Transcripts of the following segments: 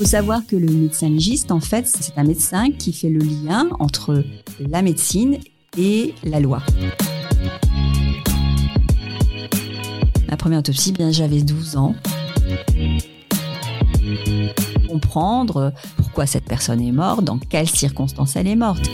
Faut savoir que le médecin légiste, en fait, c'est un médecin qui fait le lien entre la médecine et la loi. Ma première autopsie, bien, j'avais 12 ans. Comprendre pourquoi cette personne est morte, dans quelles circonstances elle est morte.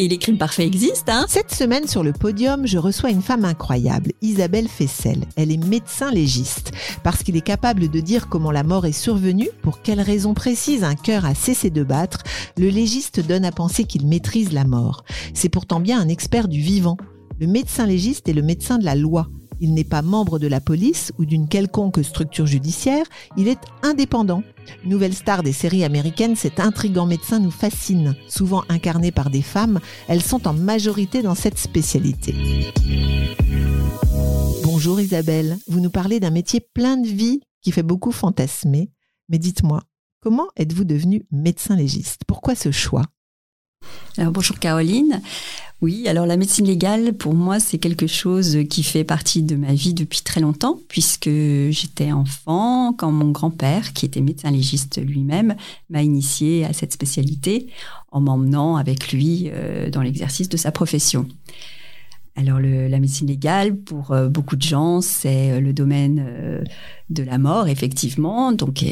Et les crimes parfaits existent, hein Cette semaine sur le podium, je reçois une femme incroyable, Isabelle Fessel. Elle est médecin légiste. Parce qu'il est capable de dire comment la mort est survenue, pour quelles raisons précises un cœur a cessé de battre, le légiste donne à penser qu'il maîtrise la mort. C'est pourtant bien un expert du vivant. Le médecin légiste est le médecin de la loi. Il n'est pas membre de la police ou d'une quelconque structure judiciaire, il est indépendant. Nouvelle star des séries américaines, cet intrigant médecin nous fascine. Souvent incarné par des femmes, elles sont en majorité dans cette spécialité. Bonjour Isabelle, vous nous parlez d'un métier plein de vie qui fait beaucoup fantasmer. Mais dites-moi, comment êtes-vous devenue médecin légiste? Pourquoi ce choix? Alors bonjour Caroline. Oui, alors la médecine légale, pour moi, c'est quelque chose qui fait partie de ma vie depuis très longtemps, puisque j'étais enfant quand mon grand-père, qui était médecin légiste lui-même, m'a initié à cette spécialité en m'emmenant avec lui euh, dans l'exercice de sa profession. Alors la médecine légale, pour euh, beaucoup de gens, c'est euh, le domaine de la mort, effectivement. Donc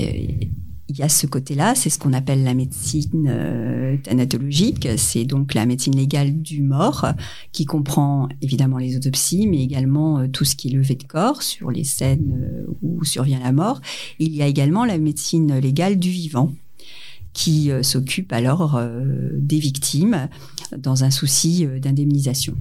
il y a ce côté-là, c'est ce qu'on appelle la médecine euh, thanatologique, c'est donc la médecine légale du mort, qui comprend évidemment les autopsies, mais également euh, tout ce qui est levé de corps sur les scènes euh, où survient la mort. Il y a également la médecine légale du vivant, qui s'occupe alors des victimes dans un souci d'indemnisation.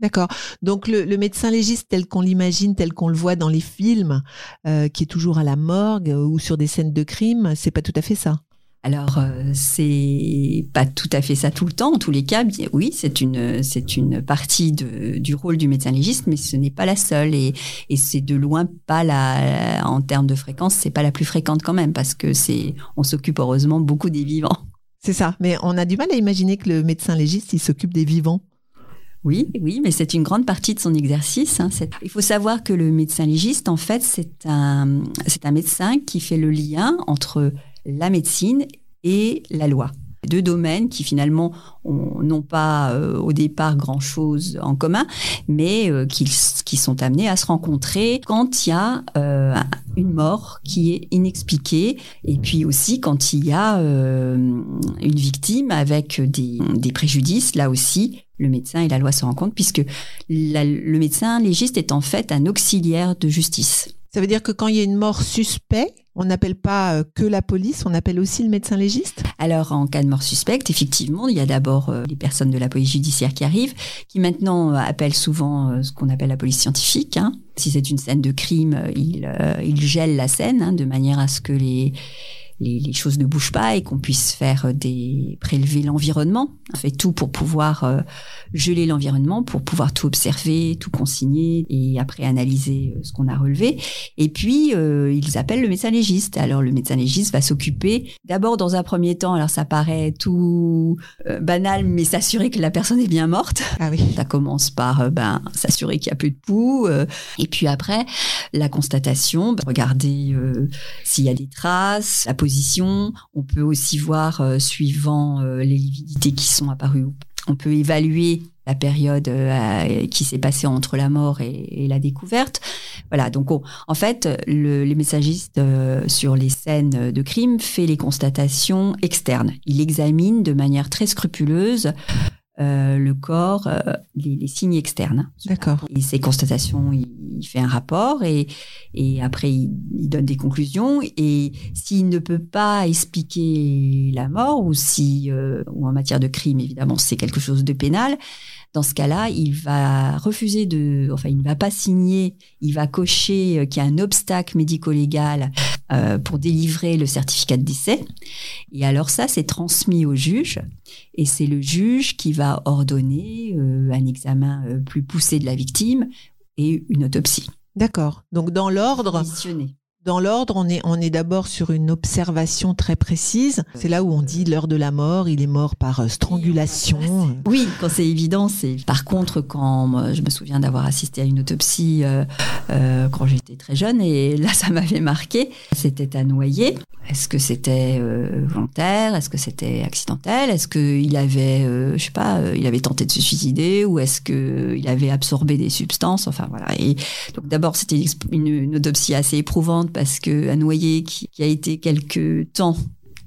D'accord. Donc le, le médecin légiste tel qu'on l'imagine, tel qu'on le voit dans les films, euh, qui est toujours à la morgue euh, ou sur des scènes de crime, c'est pas tout à fait ça. Alors, euh, c'est pas tout à fait ça tout le temps. En tous les cas, bien, oui, c'est une c'est une partie de, du rôle du médecin légiste, mais ce n'est pas la seule et, et c'est de loin pas la en termes de fréquence, c'est pas la plus fréquente quand même parce que c'est on s'occupe heureusement beaucoup des vivants. C'est ça. Mais on a du mal à imaginer que le médecin légiste il s'occupe des vivants. Oui, oui, mais c'est une grande partie de son exercice. hein. Il faut savoir que le médecin légiste, en fait, c'est un, c'est un médecin qui fait le lien entre la médecine et la loi. Deux domaines qui finalement ont- n'ont pas euh, au départ grand-chose en commun, mais euh, qui, sont amenés à se rencontrer quand il y a euh, une mort qui est inexpliquée, et puis aussi quand il y a une victime avec des, préjudices, là aussi, le médecin et la loi se rencontrent, puisque le médecin légiste est en fait un auxiliaire de justice. Ça veut dire que quand il y a une mort suspecte, on n'appelle pas euh, que la police, on appelle aussi le médecin légiste? Alors, en cas de mort suspecte, effectivement, il y a d'abord euh, les personnes de la police judiciaire qui arrivent, qui maintenant euh, appellent souvent ce qu'on appelle la police scientifique. hein. Si c'est une scène de crime, ils, ils gèlent la scène hein, de manière à ce que les, les, les choses ne bougent pas et qu'on puisse faire euh, des prélever l'environnement. On fait tout pour pouvoir euh, geler l'environnement, pour pouvoir tout observer, tout consigner et après analyser euh, ce qu'on a relevé. Et puis, euh, ils appellent le médecin légiste. Alors, le médecin légiste va s'occuper d'abord dans un premier temps, alors ça paraît tout euh, banal, mais s'assurer que la personne est bien morte. Ah oui. Ça commence par ben, s'assurer qu'il n'y a plus de euh, et puis après, la constatation, ben, regarder euh, s'il y a des traces, la On peut aussi voir, euh, suivant euh, les lividités qui sont apparues, on peut évaluer la période euh, qui s'est passée entre la mort et, la découverte. Voilà, donc on- en fait, le, les messagistes sur les scènes de crime fait les constatations externes. Il examine de manière très scrupuleuse euh, le corps, euh, les, les signes externes. D'accord. Et ces constatations, il, il fait un rapport et, et après il, il donne des conclusions. Et s'il ne peut pas expliquer la mort ou si, euh, ou en matière de crime évidemment, c'est quelque chose de pénal. Dans ce cas-là, il va refuser de, enfin, il ne va pas signer, il va cocher euh, qu'il y a un obstacle médico-légal euh, pour délivrer le certificat de décès. Et alors ça, c'est transmis au juge, et c'est le juge qui va ordonner euh, un examen euh, plus poussé de la victime et une autopsie. D'accord. Donc dans l'ordre. Dans l'ordre, on est on est d'abord sur une observation très précise. C'est là où on dit l'heure de la mort, il est mort par euh, strangulation. Oui, quand c'est évident, c'est. Par contre, quand je me souviens d'avoir assisté à une autopsie euh, euh, quand j'étais très jeune, et là, ça m'avait marqué. C'était un noyé. Est-ce que c'était euh, volontaire? Est-ce que c'était accidentel? Est-ce qu'il avait, euh, je sais pas, euh, il avait tenté de se suicider ou est-ce que il avait absorbé des substances? Enfin voilà. Et donc d'abord, c'était une autopsie assez éprouvante parce que un noyé qui, qui a été quelque temps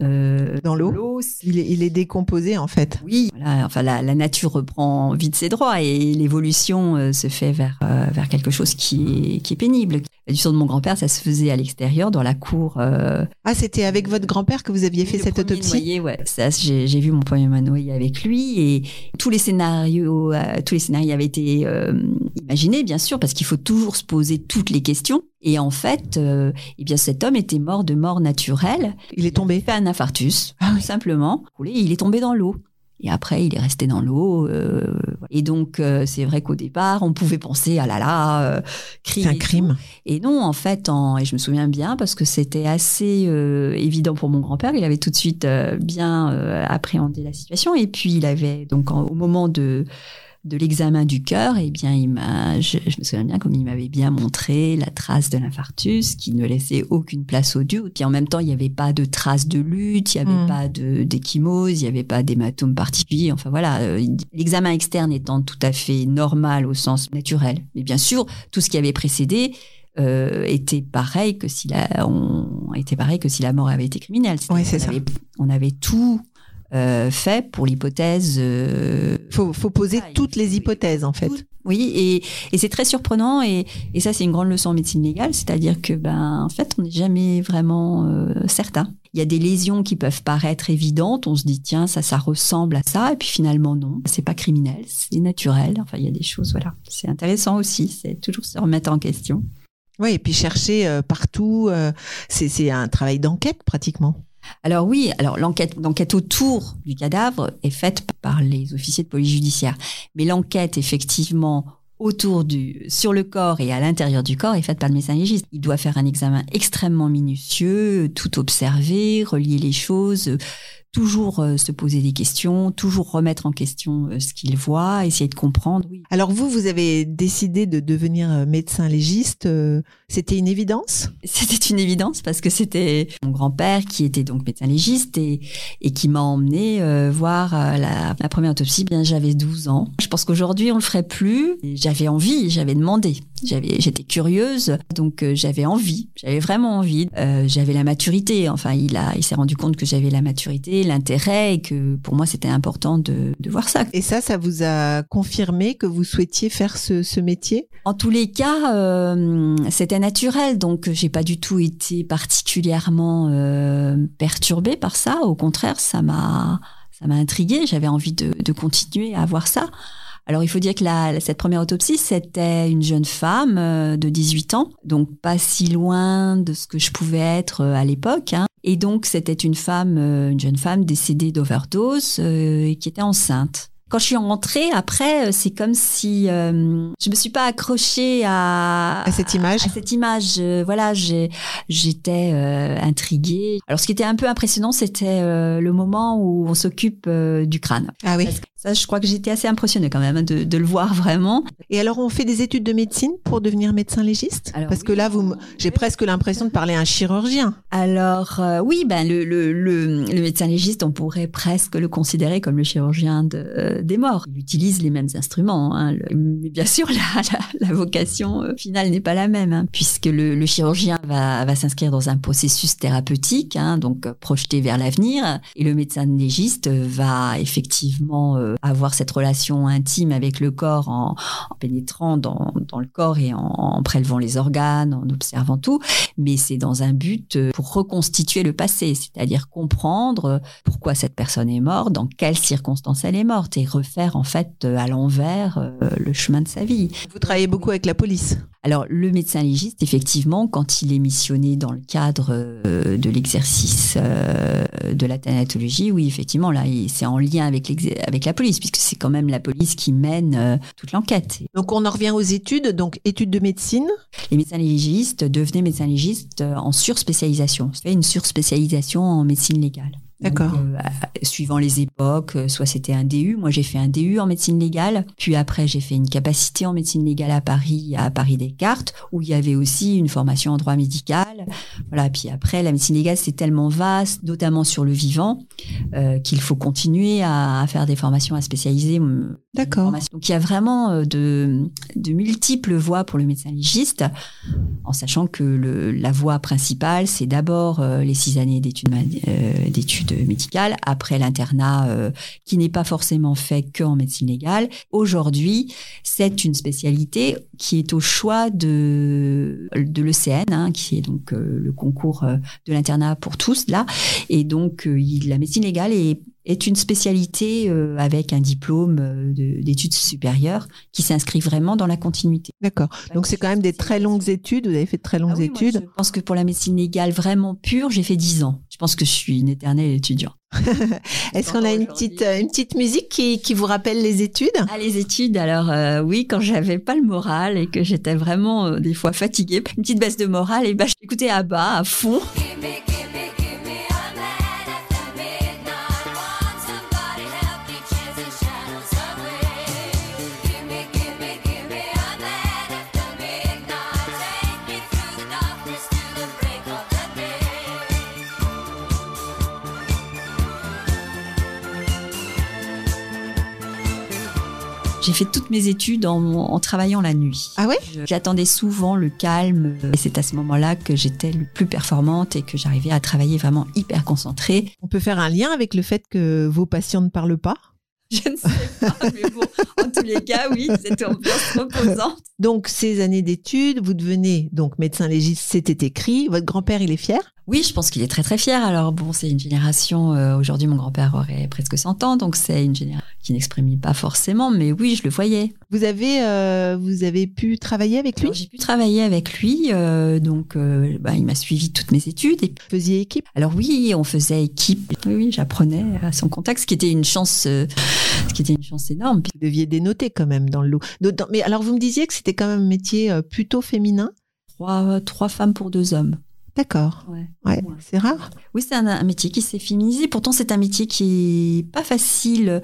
euh, Dans l'eau Il est, il est décomposé en fait. oui, voilà, enfin la, la nature reprend vite ses droits et l'évolution euh, se fait vers euh, vers quelque chose qui est qui est pénible. La du sang de mon grand-père, ça se faisait à l'extérieur, dans la cour. euh, Ah, c'était avec votre grand-père que vous aviez fait cette autopsie noyé, ouais, ça, j'ai j'ai vu mon premier noyé avec lui et tous les scénarios, euh, tous les scénarios avaient été euh, imaginés, bien sûr, parce qu'il faut toujours se poser toutes les questions. Et en fait, euh, eh bien, cet homme était mort de mort naturelle. Il est tombé. Il a fait un infarctus, Ah oui. tout simplement. Il est tombé dans l'eau. Et après, il est resté dans l'eau. euh, et donc, euh, c'est vrai qu'au départ, on pouvait penser, ah là là, euh, crime. C'est un et tout. crime. Et non, en fait, en, et je me souviens bien parce que c'était assez euh, évident pour mon grand-père. Il avait tout de suite euh, bien euh, appréhendé la situation. Et puis, il avait donc en- au moment de de l'examen du cœur, eh bien, il m'a, je, je me souviens bien comme il m'avait bien montré la trace de l'infarctus qui ne laissait aucune place au doute. Puis en même temps, il n'y avait pas de trace de lutte, il n'y avait Mm. pas de d'échymose, il n'y avait pas d'hématome particulier. Enfin voilà, euh, l'examen externe étant tout à fait normal au sens naturel. Mais bien sûr, tout ce qui avait précédé euh, était pareil que si la, on était pareil que si la mort avait été criminelle. Qu'on ça. avait- on avait tout euh, fait pour l'hypothèse. euh, Faut, faut poser Ah, toutes les hypothèses en fait. Oui, et, et c'est très surprenant et, et ça c'est une grande leçon en médecine légale, c'est-à-dire que ben en fait on n'est jamais vraiment euh, certain. Il y a des lésions qui peuvent paraître évidentes, on se dit tiens ça ça ressemble à ça et puis finalement non, c'est pas criminel, c'est naturel. Enfin il y a des choses voilà, c'est intéressant aussi, c'est toujours se remettre en question. Oui, et puis chercher euh, partout, c'est un travail d'enquête pratiquement. Alors oui, alors l'enquête l'enquête autour du cadavre est faite par les officiers de police judiciaire, mais l'enquête effectivement autour du sur le corps et à l'intérieur du corps est faite par le médecin légiste. Il doit faire un examen extrêmement minutieux, tout observer, relier les choses, toujours euh, se poser des questions, toujours remettre en question euh, ce qu'il voit, essayer de comprendre. Oui. Alors vous, vous avez décidé de devenir euh, médecin légiste. C'était une évidence? C'était une évidence parce que c'était mon grand-père qui était donc médecin légiste et, et qui m'a emmené euh, voir euh, la, la première autopsie. Bien, j'avais 12 ans. Je pense qu'aujourd'hui, on le ferait plus. J'avais envie, j'avais demandé. J'avais, j'étais curieuse, donc euh, j'avais envie. J'avais vraiment envie. Euh, j'avais la maturité. Enfin, il a, il s'est rendu compte que j'avais la maturité, l'intérêt et que pour moi, c'était important de, de voir ça. Et ça, ça vous a confirmé que vous souhaitiez faire ce, ce métier? En tous les cas, euh, naturel, donc j'ai pas du tout été particulièrement euh, perturbée par ça. Au contraire, ça m'a ça m'a intriguée. J'avais envie de, continuer à voir ça. Alors il faut dire que cette première autopsie, c'était une jeune femme euh, de 18 ans, donc pas si loin de ce que je pouvais être euh, à l'époque. hein. Et donc c'était une femme, euh, une jeune femme décédée d'overdose euh, qui était enceinte. Quand je suis rentrée, après, euh, c'est comme si euh, je me suis pas accrochée à, À cette image à cette image. Euh, voilà, j'étais euh, intriguée. Alors, ce qui était un peu impressionnant, c'était euh, le moment où on s'occupe euh, du crâne. Ah oui. Ça, je crois que j'étais assez impressionnée quand même de, de le voir vraiment. Et alors, on fait des études de médecine pour devenir médecin légiste? Alors Parce que là, vous, j'ai presque l'impression de parler à un chirurgien. Alors euh, oui, ben le, le, le, le médecin légiste, on pourrait presque le considérer comme le chirurgien de, euh, des morts. Il utilise les mêmes instruments, hein, mais bien sûr la, la, la vocation euh, finale n'est pas la même, hein, puisque le, chirurgien va, va s'inscrire dans un processus thérapeutique, hein, donc projeté vers l'avenir, et le médecin légiste va effectivement avoir cette relation intime avec le corps en, pénétrant dans, dans, le corps et en, en, prélevant les organes, en observant tout, mais c'est dans un but euh, pour reconstituer le passé, c'est-à-dire comprendre pourquoi cette personne est morte, dans quelles circonstances elle est morte et refaire en fait à l'envers le chemin de sa vie. Vous travaillez beaucoup avec la police alors, le médecin légiste, effectivement, quand il est missionné dans le cadre euh, de l'exercice euh, de la thanatologie, oui, effectivement, là, c'est en lien avec, avec la police, puisque c'est quand même la police qui mène euh, toute l'enquête. Donc, on en revient aux études, donc études de médecine. Les médecins légistes devenaient médecins légistes en surspécialisation. C'est une surspécialisation en médecine légale. D'accord. Euh, suivant les époques, euh, soit c'était un DU. Moi, j'ai fait un DU en médecine légale. Puis après, j'ai fait une capacité en médecine légale à Paris, à Paris Descartes, où il y avait aussi une formation en droit médical. Voilà. Puis après, la médecine légale, c'est tellement vaste, notamment sur le vivant, euh, qu'il faut continuer à, à, faire des formations à spécialiser. D'accord. Donc, il y a vraiment de, de multiples voies pour le médecin légiste, en sachant que le, la voie principale, c'est d'abord les six années d'études d'études médicale, après l'internat euh, qui n'est pas forcément fait que en médecine légale. Aujourd'hui, c'est une spécialité qui est au choix de, de l'ECN, hein, qui est donc euh, le concours euh, de l'internat pour tous là. Et donc, la médecine légale est est une spécialité euh, avec un diplôme euh, d'études supérieures qui s'inscrit vraiment dans la continuité. D'accord. Donc c'est quand même des très longues études. Vous avez fait de très longues ah oui, études. Moi, je pense que pour la médecine légale vraiment pure, j'ai fait 10 ans. Je pense que je suis une éternelle étudiante. Est-ce qu'on a une petite, une petite musique qui, qui vous rappelle les études? Ah, les études, alors euh, oui, quand j'avais pas le moral et que j'étais vraiment euh, des fois fatiguée, une petite baisse de morale, et ben j'écoutais à bas, à fond. J'ai fait toutes mes études en, en, travaillant la nuit. Ah ouais? J'attendais souvent le calme et c'est à ce moment-là que j'étais le plus performante et que j'arrivais à travailler vraiment hyper concentrée. On peut faire un lien avec le fait que vos patients ne parlent pas? Je ne sais pas, mais bon, en tous les cas, oui, c'était ambiance reposante. Donc, ces années d'études, vous devenez donc médecin légiste, c'était écrit. Votre grand-père, il est fier? Oui, je pense qu'il est très très fier. Alors bon, c'est une génération. Euh, Aujourd'hui, mon grand-père aurait presque 100 ans, donc c'est une génération qui n'exprime pas forcément, mais oui, je le voyais. Vous avez euh, vous avez pu travailler avec lui? J'ai pu travailler avec lui, euh, donc bah, il m'a suivi toutes mes études. Et... Vous faisiez équipe? Alors oui, on faisait équipe. Oui, oui j'apprenais à son contact, ce qui était une chance, ce qui était une chance énorme. Vous deviez dénoter quand même dans le lot. Mais alors vous me disiez que c'était quand même un métier plutôt féminin? Trois trois femmes pour deux hommes. D'accord. Ouais. ouais. C'est rare. Oui, c'est un, un, métier qui s'est féminisé. Pourtant, c'est un métier qui est pas facile.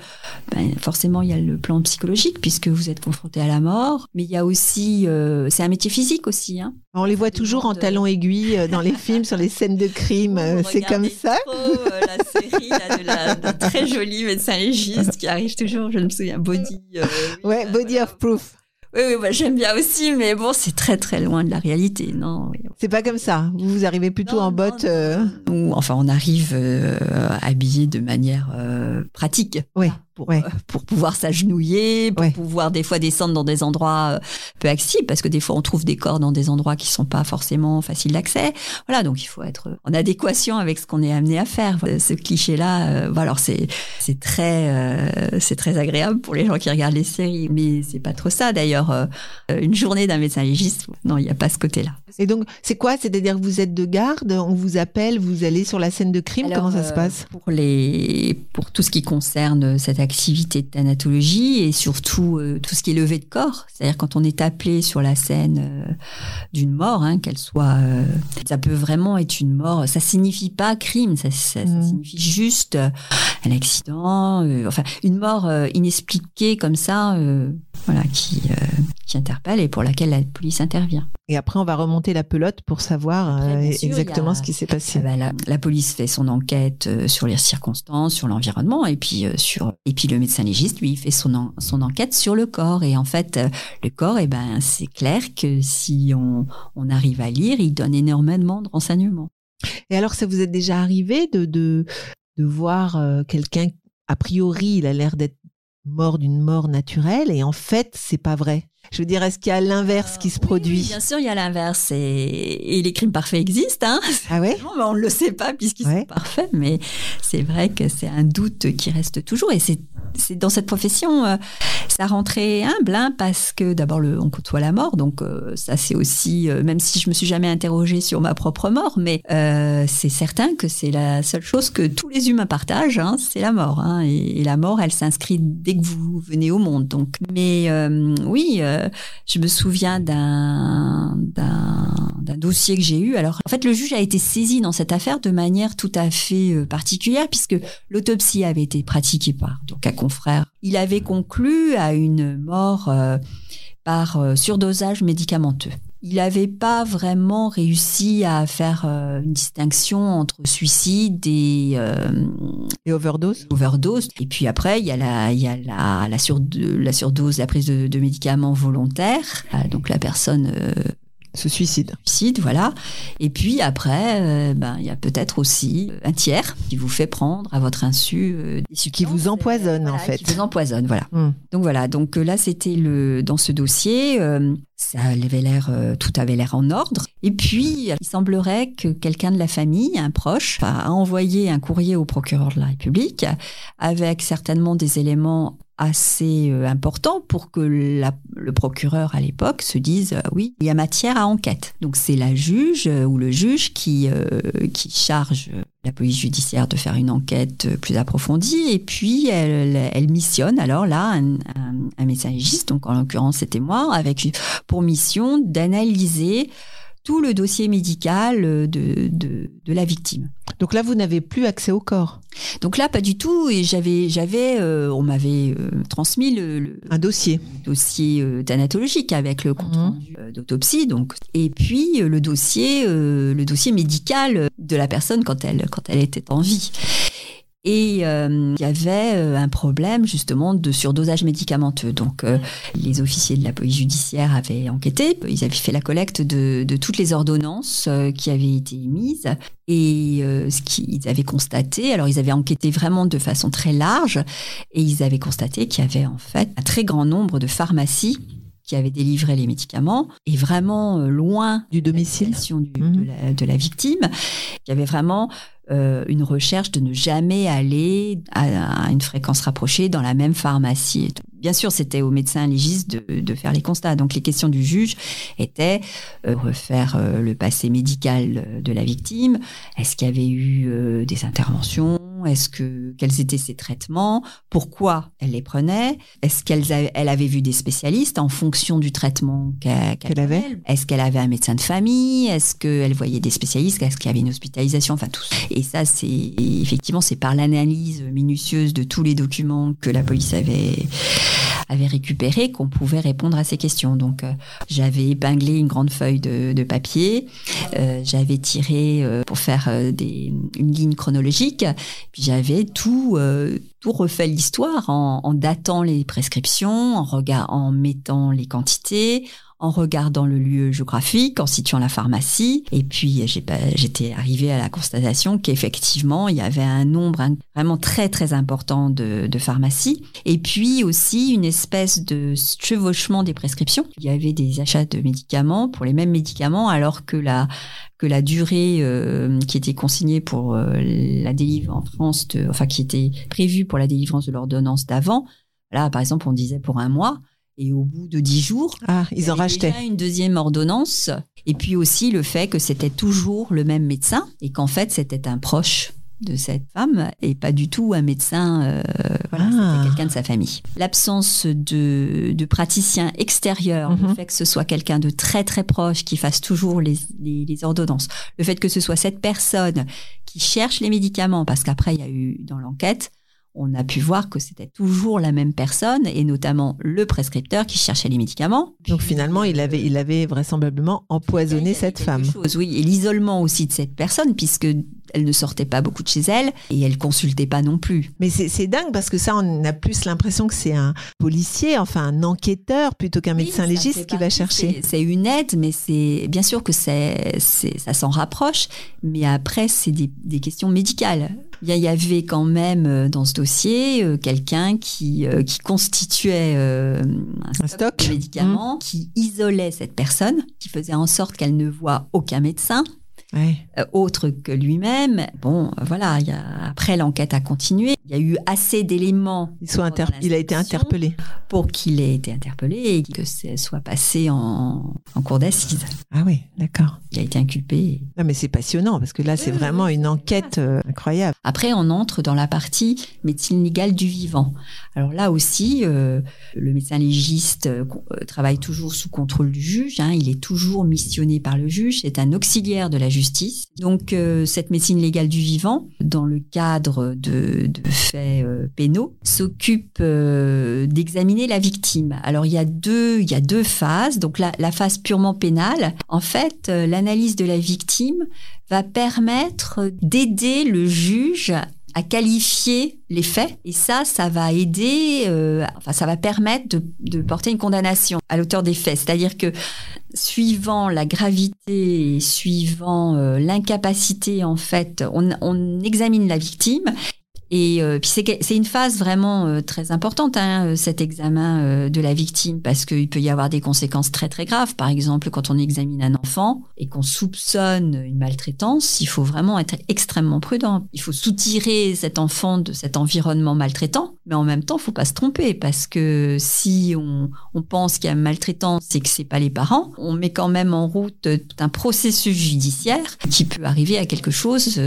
Ben, forcément, il y a le plan psychologique puisque vous êtes confronté à la mort, mais il y a aussi, euh, c'est un métier physique aussi. Hein. On les voit toujours en talons aiguilles euh, dans les films sur les scènes de crime. Vous c'est comme ça. Trop, euh, la série là, de la de très jolie médecin légiste qui arrive toujours. Je me souviens, Body. Euh, ouais, Body of Proof. Oui, oui, bah, j'aime bien aussi, mais bon, c'est très très loin de la réalité, non oui. C'est pas comme ça. Vous, vous arrivez plutôt non, en botte. euh... Ou enfin, on arrive euh, habillé de manière euh, pratique. Oui. Pour, ouais. euh, pour pouvoir s'agenouiller, pour Ouais. pouvoir des fois descendre dans des endroits euh, peu accessibles, parce que des fois on trouve des corps dans des endroits qui sont pas forcément faciles d'accès. Voilà, donc il faut être en adéquation avec ce qu'on est amené à faire. Voilà, Ce cliché-là, euh, voilà, alors c'est c'est très euh, c'est très agréable pour les gens qui regardent les séries, mais c'est pas trop ça. D'ailleurs, une journée d'un médecin légiste, non, il n'y a pas ce côté-là. Et donc, c'est quoi? C'est-à-dire que vous êtes de garde, on vous appelle, vous allez sur la scène de crime. Alors, Comment ça se passe? pour les pour tout ce qui concerne cette activité de thanatologie et surtout euh, tout ce qui est levé de corps, c'est-à-dire quand on est appelé sur la scène euh, d'une mort, hein, qu'elle soit, euh, ça peut vraiment être une mort. Ça signifie pas crime, ça, ça, ça Mhm. signifie juste un accident, enfin une mort inexpliquée comme ça, voilà, qui qui interpelle et pour laquelle la police intervient. Et après, on va remonter la pelote pour savoir Après, euh, sûr, exactement a- ce qui s'est Ah passé. bah, la, la police fait son enquête euh, sur les circonstances, sur l'environnement, et puis euh, sur et puis le médecin légiste lui fait son en- son enquête sur le corps. Et en fait, le corps, et ben c'est clair que si on on arrive à lire, il donne énormément de renseignements. Et alors, ça vous est déjà arrivé de, de, de voir quelqu'un, a priori, il a l'air d'être mort d'une mort naturelle et en fait, c'est pas vrai? Je veux dire, est-ce qu'il y a l'inverse qui se Oui, produit oui, bien sûr, il y a l'inverse. Et, et les crimes parfaits existent. Hein. Ah ouais Non, mais on ne le sait pas puisqu'ils Ouais. sont parfaits. Mais c'est vrai que c'est un doute qui reste toujours. Et c'est dans cette profession, euh, ça rentrait humble, hein, parce que d'abord, on côtoie la mort. Donc, euh, ça, c'est aussi, euh, même si je me suis jamais interrogée sur ma propre mort, mais euh, c'est certain que c'est la seule chose que tous les humains partagent, hein, c'est la mort. Hein, et, et la mort, elle s'inscrit dès que vous venez au monde. Donc, mais euh, oui, euh, je me souviens d'un dossier que j'ai eu. Alors, en fait, le juge a été saisi dans cette affaire de manière tout à fait euh, particulière, puisque l'autopsie avait été pratiquée par donc un confrère. Il avait conclu à une mort euh, par surdosage médicamenteux. Il n'avait pas vraiment réussi à faire euh, une distinction entre suicide et euh, Et overdose overdose. Et puis après, il y a la, il y a la, la, surde- la surdose, la prise de, de médicaments volontaires. Euh, Donc la personne euh, Se suicide. suicide, voilà. Et puis après, euh, ben, il y a peut-être aussi un tiers qui vous fait prendre à votre insu euh, des substances, vous empoisonne, euh, en fait. Qui vous empoisonne, voilà. Hmm. Donc voilà, donc euh, là c'était le dans ce dossier, euh, ça avait l'air euh, tout avait l'air en ordre. Et puis il semblerait que quelqu'un de la famille, un proche, a envoyé un courrier au procureur de la République avec certainement des éléments assez euh, importants pour que la- le procureur à l'époque se dise euh, oui il y a matière à enquête. Donc c'est la juge euh, ou le juge qui euh, qui charge la police judiciaire de faire une enquête plus approfondie. Et puis elle, elle missionne alors là un, un, un médecin légiste, donc en l'occurrence c'était moi, avec pour mission d'analyser tout le dossier médical euh, de, de, de la victime. Donc là, vous n'avez plus accès au corps. Donc là, pas du tout. Et j'avais, j'avais, euh, on m'avait euh, transmis le, le Un dossier. dossier euh, thanatologique avec le compte Mhm. rendu euh, d'autopsie, donc et puis le dossier, euh, le dossier médical de la personne quand elle quand elle était en vie. Et euh, il y avait euh, un problème justement de surdosage médicamenteux. Donc euh, les officiers de la police judiciaire avaient enquêté, ils avaient fait la collecte de, de toutes les ordonnances qui avaient été émises et euh, ce qu'ils avaient constaté. Alors ils avaient enquêté vraiment de façon très large et ils avaient constaté qu'il y avait en fait un très grand nombre de pharmacies qui avaient délivré les médicaments et vraiment loin Du domicile Mhm. de, la, de la victime. Il y avait vraiment euh, une recherche de ne jamais aller à, à une fréquence rapprochée dans la même pharmacie. et tout. Bien sûr, c'était au médecin légiste de, de faire les constats. Donc les questions du juge étaient euh, refaire euh, le passé médical de la victime. Est-ce qu'il y avait eu des interventions? Est-ce que quels étaient ses traitements? Pourquoi elle les prenait? Est-ce qu'elle elle avait vu des spécialistes en fonction du traitement Qu'elle avait? Est-ce qu'elle avait un médecin de famille? Est-ce qu'elle voyait des spécialistes? Est-ce qu'il y avait une hospitalisation? Enfin tout. Et ça, c'est effectivement c'est par l'analyse minutieuse de tous les documents que la police avait avait récupéré qu'on pouvait répondre à ces questions. Donc, euh, j'avais épinglé une grande feuille de, papier, euh, j'avais tiré euh, pour faire une ligne chronologique, puis j'avais tout, tout refait l'histoire en, en datant les prescriptions, en, regard, en mettant les quantités, en regardant le lieu géographique, en situant la pharmacie. Et puis, j'étais arrivée à la constatation qu'effectivement, il y avait un nombre vraiment très, très important de, de pharmacies. Et puis aussi une espèce de chevauchement des prescriptions. Il y avait des achats de médicaments pour les mêmes médicaments, alors que la, que la durée euh, qui était consignée pour euh, la délivrance en France, de, enfin qui était prévue pour la délivrance de l'ordonnance d'avant, là, par exemple, on disait pour un mois. Et au bout de dix jours, Ah, ils en rachetaient. déjà une deuxième ordonnance. Et puis aussi le fait que c'était toujours le même médecin et qu'en fait c'était un proche de cette femme et pas du tout un médecin. euh, voilà, Ah. c'était quelqu'un de sa famille. L'absence de, de praticien extérieur, le Mhm. fait que ce soit quelqu'un de très très proche qui fasse toujours les, les, les ordonnances, le fait que ce soit cette personne qui cherche les médicaments, parce qu'après il y a eu dans l'enquête on a pu voir que c'était toujours la même personne, et notamment le prescripteur qui cherchait les médicaments. Donc finalement, il avait, il avait vraisemblablement empoisonné avait cette femme. chose, oui, et l'isolement aussi de cette personne, puisque elle ne sortait pas beaucoup de chez elle et elle consultait pas non plus. Mais c'est dingue parce que ça, on a plus l'impression que c'est un policier, enfin un enquêteur, plutôt qu'un Oui, médecin légiste qui va chercher. c'est- une aide, mais c'est bien sûr que c'est, ça s'en rapproche, mais après c'est des, des questions médicales. Il y a- il y avait quand même euh, dans ce associé euh, quelqu'un qui, euh, qui constituait euh, un, Un stock, stock. de médicaments, qui isolait cette personne, qui faisait en sorte qu'elle ne voit aucun médecin Euh, autre que lui-même. Bon, euh, voilà, il y a, après l'enquête a continué. Il y a eu assez d'éléments Il, a été interpellé. pour qu'il ait été interpellé et que ce soit passé en, en cour d'assises. Ah oui, d'accord. Il a été inculpé. Non, mais c'est passionnant parce que là, c'est Oui, vraiment oui, une enquête euh, incroyable. Après, on entre dans la partie médecine légale du vivant? Alors là aussi, euh, le médecin légiste euh, euh, travaille toujours sous contrôle du juge. hein. il est toujours missionné par le juge. C'est un auxiliaire de la justice. Donc, euh, cette médecine légale du vivant, dans le cadre de, de faits euh, pénaux, s'occupe euh, d'examiner la victime. Alors, il y a deux, il y a deux phases. Donc, la, la phase purement pénale, en fait, l'analyse de la victime va permettre d'aider le juge à qualifier les faits et ça, ça va aider, euh, enfin ça va permettre de, porter une condamnation à l'auteur des faits. C'est-à-dire que suivant la gravité et suivant euh, l'incapacité en fait, on examine la victime et euh, puis c'est une phase vraiment euh, très importante, hein, euh, cet examen euh, de la victime, parce qu'il peut y avoir des conséquences très très graves. Par exemple, quand on examine un enfant et qu'on soupçonne une maltraitance, il faut vraiment être extrêmement prudent. Il faut soutirer cet enfant de cet environnement maltraitant, mais en même temps, il faut pas se tromper, parce que si on, on pense qu'il y a maltraitance et que c'est pas les parents, on met quand même en route tout un processus judiciaire qui peut arriver à quelque chose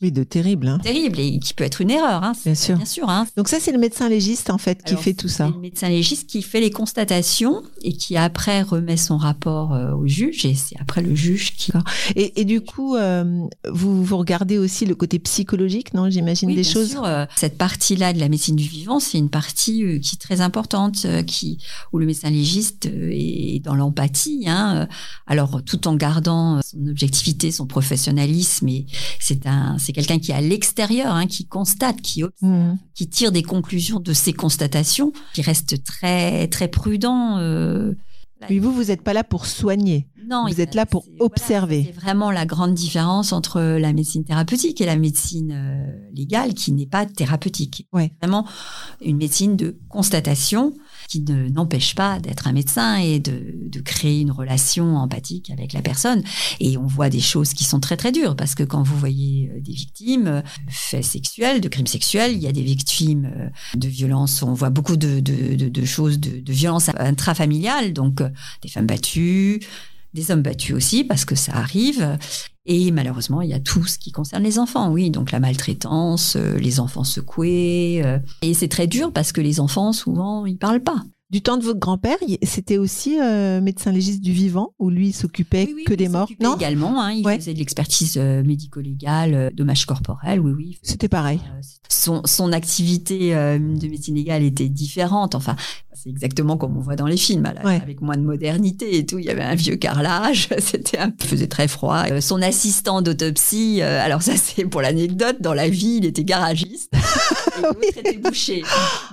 Oui, de terrible. Hein. terrible et qui peut être une erreur. Hein. Bien sûr. Bien sûr. Hein. Donc ça, c'est le médecin légiste en fait qui Alors, fait tout ça. Le médecin légiste qui fait les constatations et qui après remet son rapport euh, au juge et c'est après le juge qui. Et, et du coup, euh, vous, vous regardez aussi le côté psychologique, non J'imagine Oui, des bien choses. sûr, euh, cette partie-là de la médecine du vivant, c'est une partie qui est très importante, qui où le médecin légiste est dans l'empathie. Hein, alors tout en gardant son objectivité, son professionnalisme, et c'est un, c'est quelqu'un qui est à l'extérieur, hein, qui constate, qui observe. Mhm. qui tire des conclusions de ces constatations, qui reste très très prudent. euh, Oui, vous, vous n'êtes pas là pour soigner. non, Vous êtes là pour voilà, observer. c'est vraiment la grande différence entre la médecine thérapeutique et la médecine euh, légale, qui n'est pas thérapeutique. Ouais. Vraiment une médecine de constatation qui ne n'empêche pas d'être un médecin et de, de créer une relation empathique avec la personne. Et on voit des choses qui sont très très dures parce que quand vous voyez euh, des victimes euh, faits sexuels, de crimes sexuels, il y a des victimes euh, de violences. On voit beaucoup de, de, de, choses de, de violences intrafamiliales, donc des femmes battues, des hommes battus aussi parce que ça arrive. Et malheureusement, il y a tout ce qui concerne les enfants, oui, donc la maltraitance, euh, les enfants secoués. euh, et c'est très dur parce que les enfants, souvent, ils parlent pas. Du temps de votre grand-père, c'était aussi euh, médecin légiste du vivant ou lui s'occupait Oui, oui, que des morts Non, également, hein, il Ouais. faisait de l'expertise euh, médico-légale, euh, dommages corporels, oui, oui. c'était pareil. Son, son activité de médecine légale était différente. Enfin, c'est exactement comme on voit dans les films, là, Ouais. avec moins de modernité et tout. Il y avait un vieux carrelage, c'était un peu, il faisait très froid. Son assistant d'autopsie, alors ça c'est pour l'anecdote, dans la vie, il était garagiste Oui. était boucher.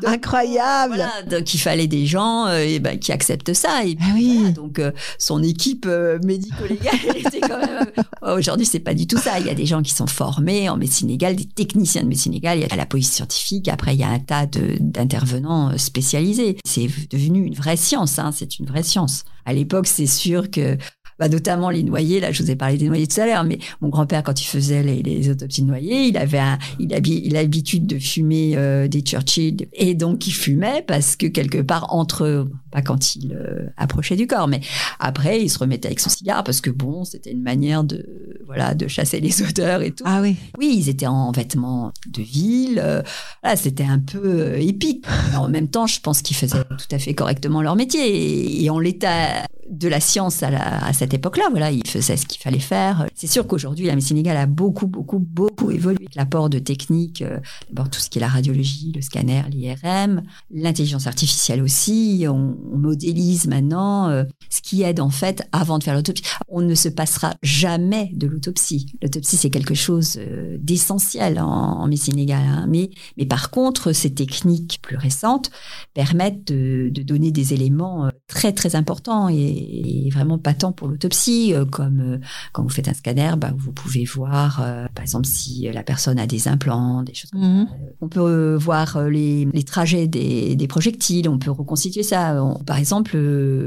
Donc, Incroyable voilà, donc il fallait des gens euh, et ben, qui acceptent ça. Et Ah oui. voilà, donc euh, son équipe euh, médico-légale était quand même. Ouais, Aujourd'hui, c'est pas du tout ça. Il y a des gens qui sont formés en médecine légale, des techniciens de médecine légale. Il y a la police scientifique. Après, il y a un tas d'intervenants spécialisés. C'est devenu une vraie science. Hein, c'est une vraie science. À l'époque, c'est sûr que. Bah, notamment les noyés, là je vous ai parlé des noyés tout à l'heure, mais mon grand-père quand il faisait les, les autopsies de noyés, il avait un, il a il a l'habitude de fumer euh, des Churchill et donc il fumait parce que quelque part entre pas quand il euh, approchait du corps, mais après il se remettait avec son cigare parce que bon c'était une manière de voilà de chasser les odeurs et tout. Ah oui. Oui, ils étaient en vêtements de ville. euh, voilà, c'était un peu euh, épique. Mais en même temps, je pense qu'ils faisaient tout à fait correctement leur métier. Et, et en l'état de la science à, la- à cette époque-là, voilà, ils faisaient ce qu'il fallait faire. C'est sûr qu'aujourd'hui, la médecine légale a beaucoup, beaucoup, beaucoup évolué. L'apport de techniques, euh, d'abord tout ce qui est la radiologie, le scanner, l'IRM, l'intelligence artificielle aussi. On, modélise maintenant euh, ce qui aide en fait avant de faire l'autopsie. On ne se passera jamais de l'autopsie. L'autopsie, c'est quelque chose euh, d'essentiel en, en médecine légale. hein. Mais, mais par contre, ces techniques plus récentes permettent de, donner des éléments très très importants et, est vraiment patent pour l'autopsie. euh, Comme euh, quand vous faites un scanner, bah, vous pouvez voir, euh, par exemple, si la personne a des implants, des choses comme Mhm. ça. On peut voir les, les trajets des, des projectiles, on peut reconstituer ça. On- par exemple,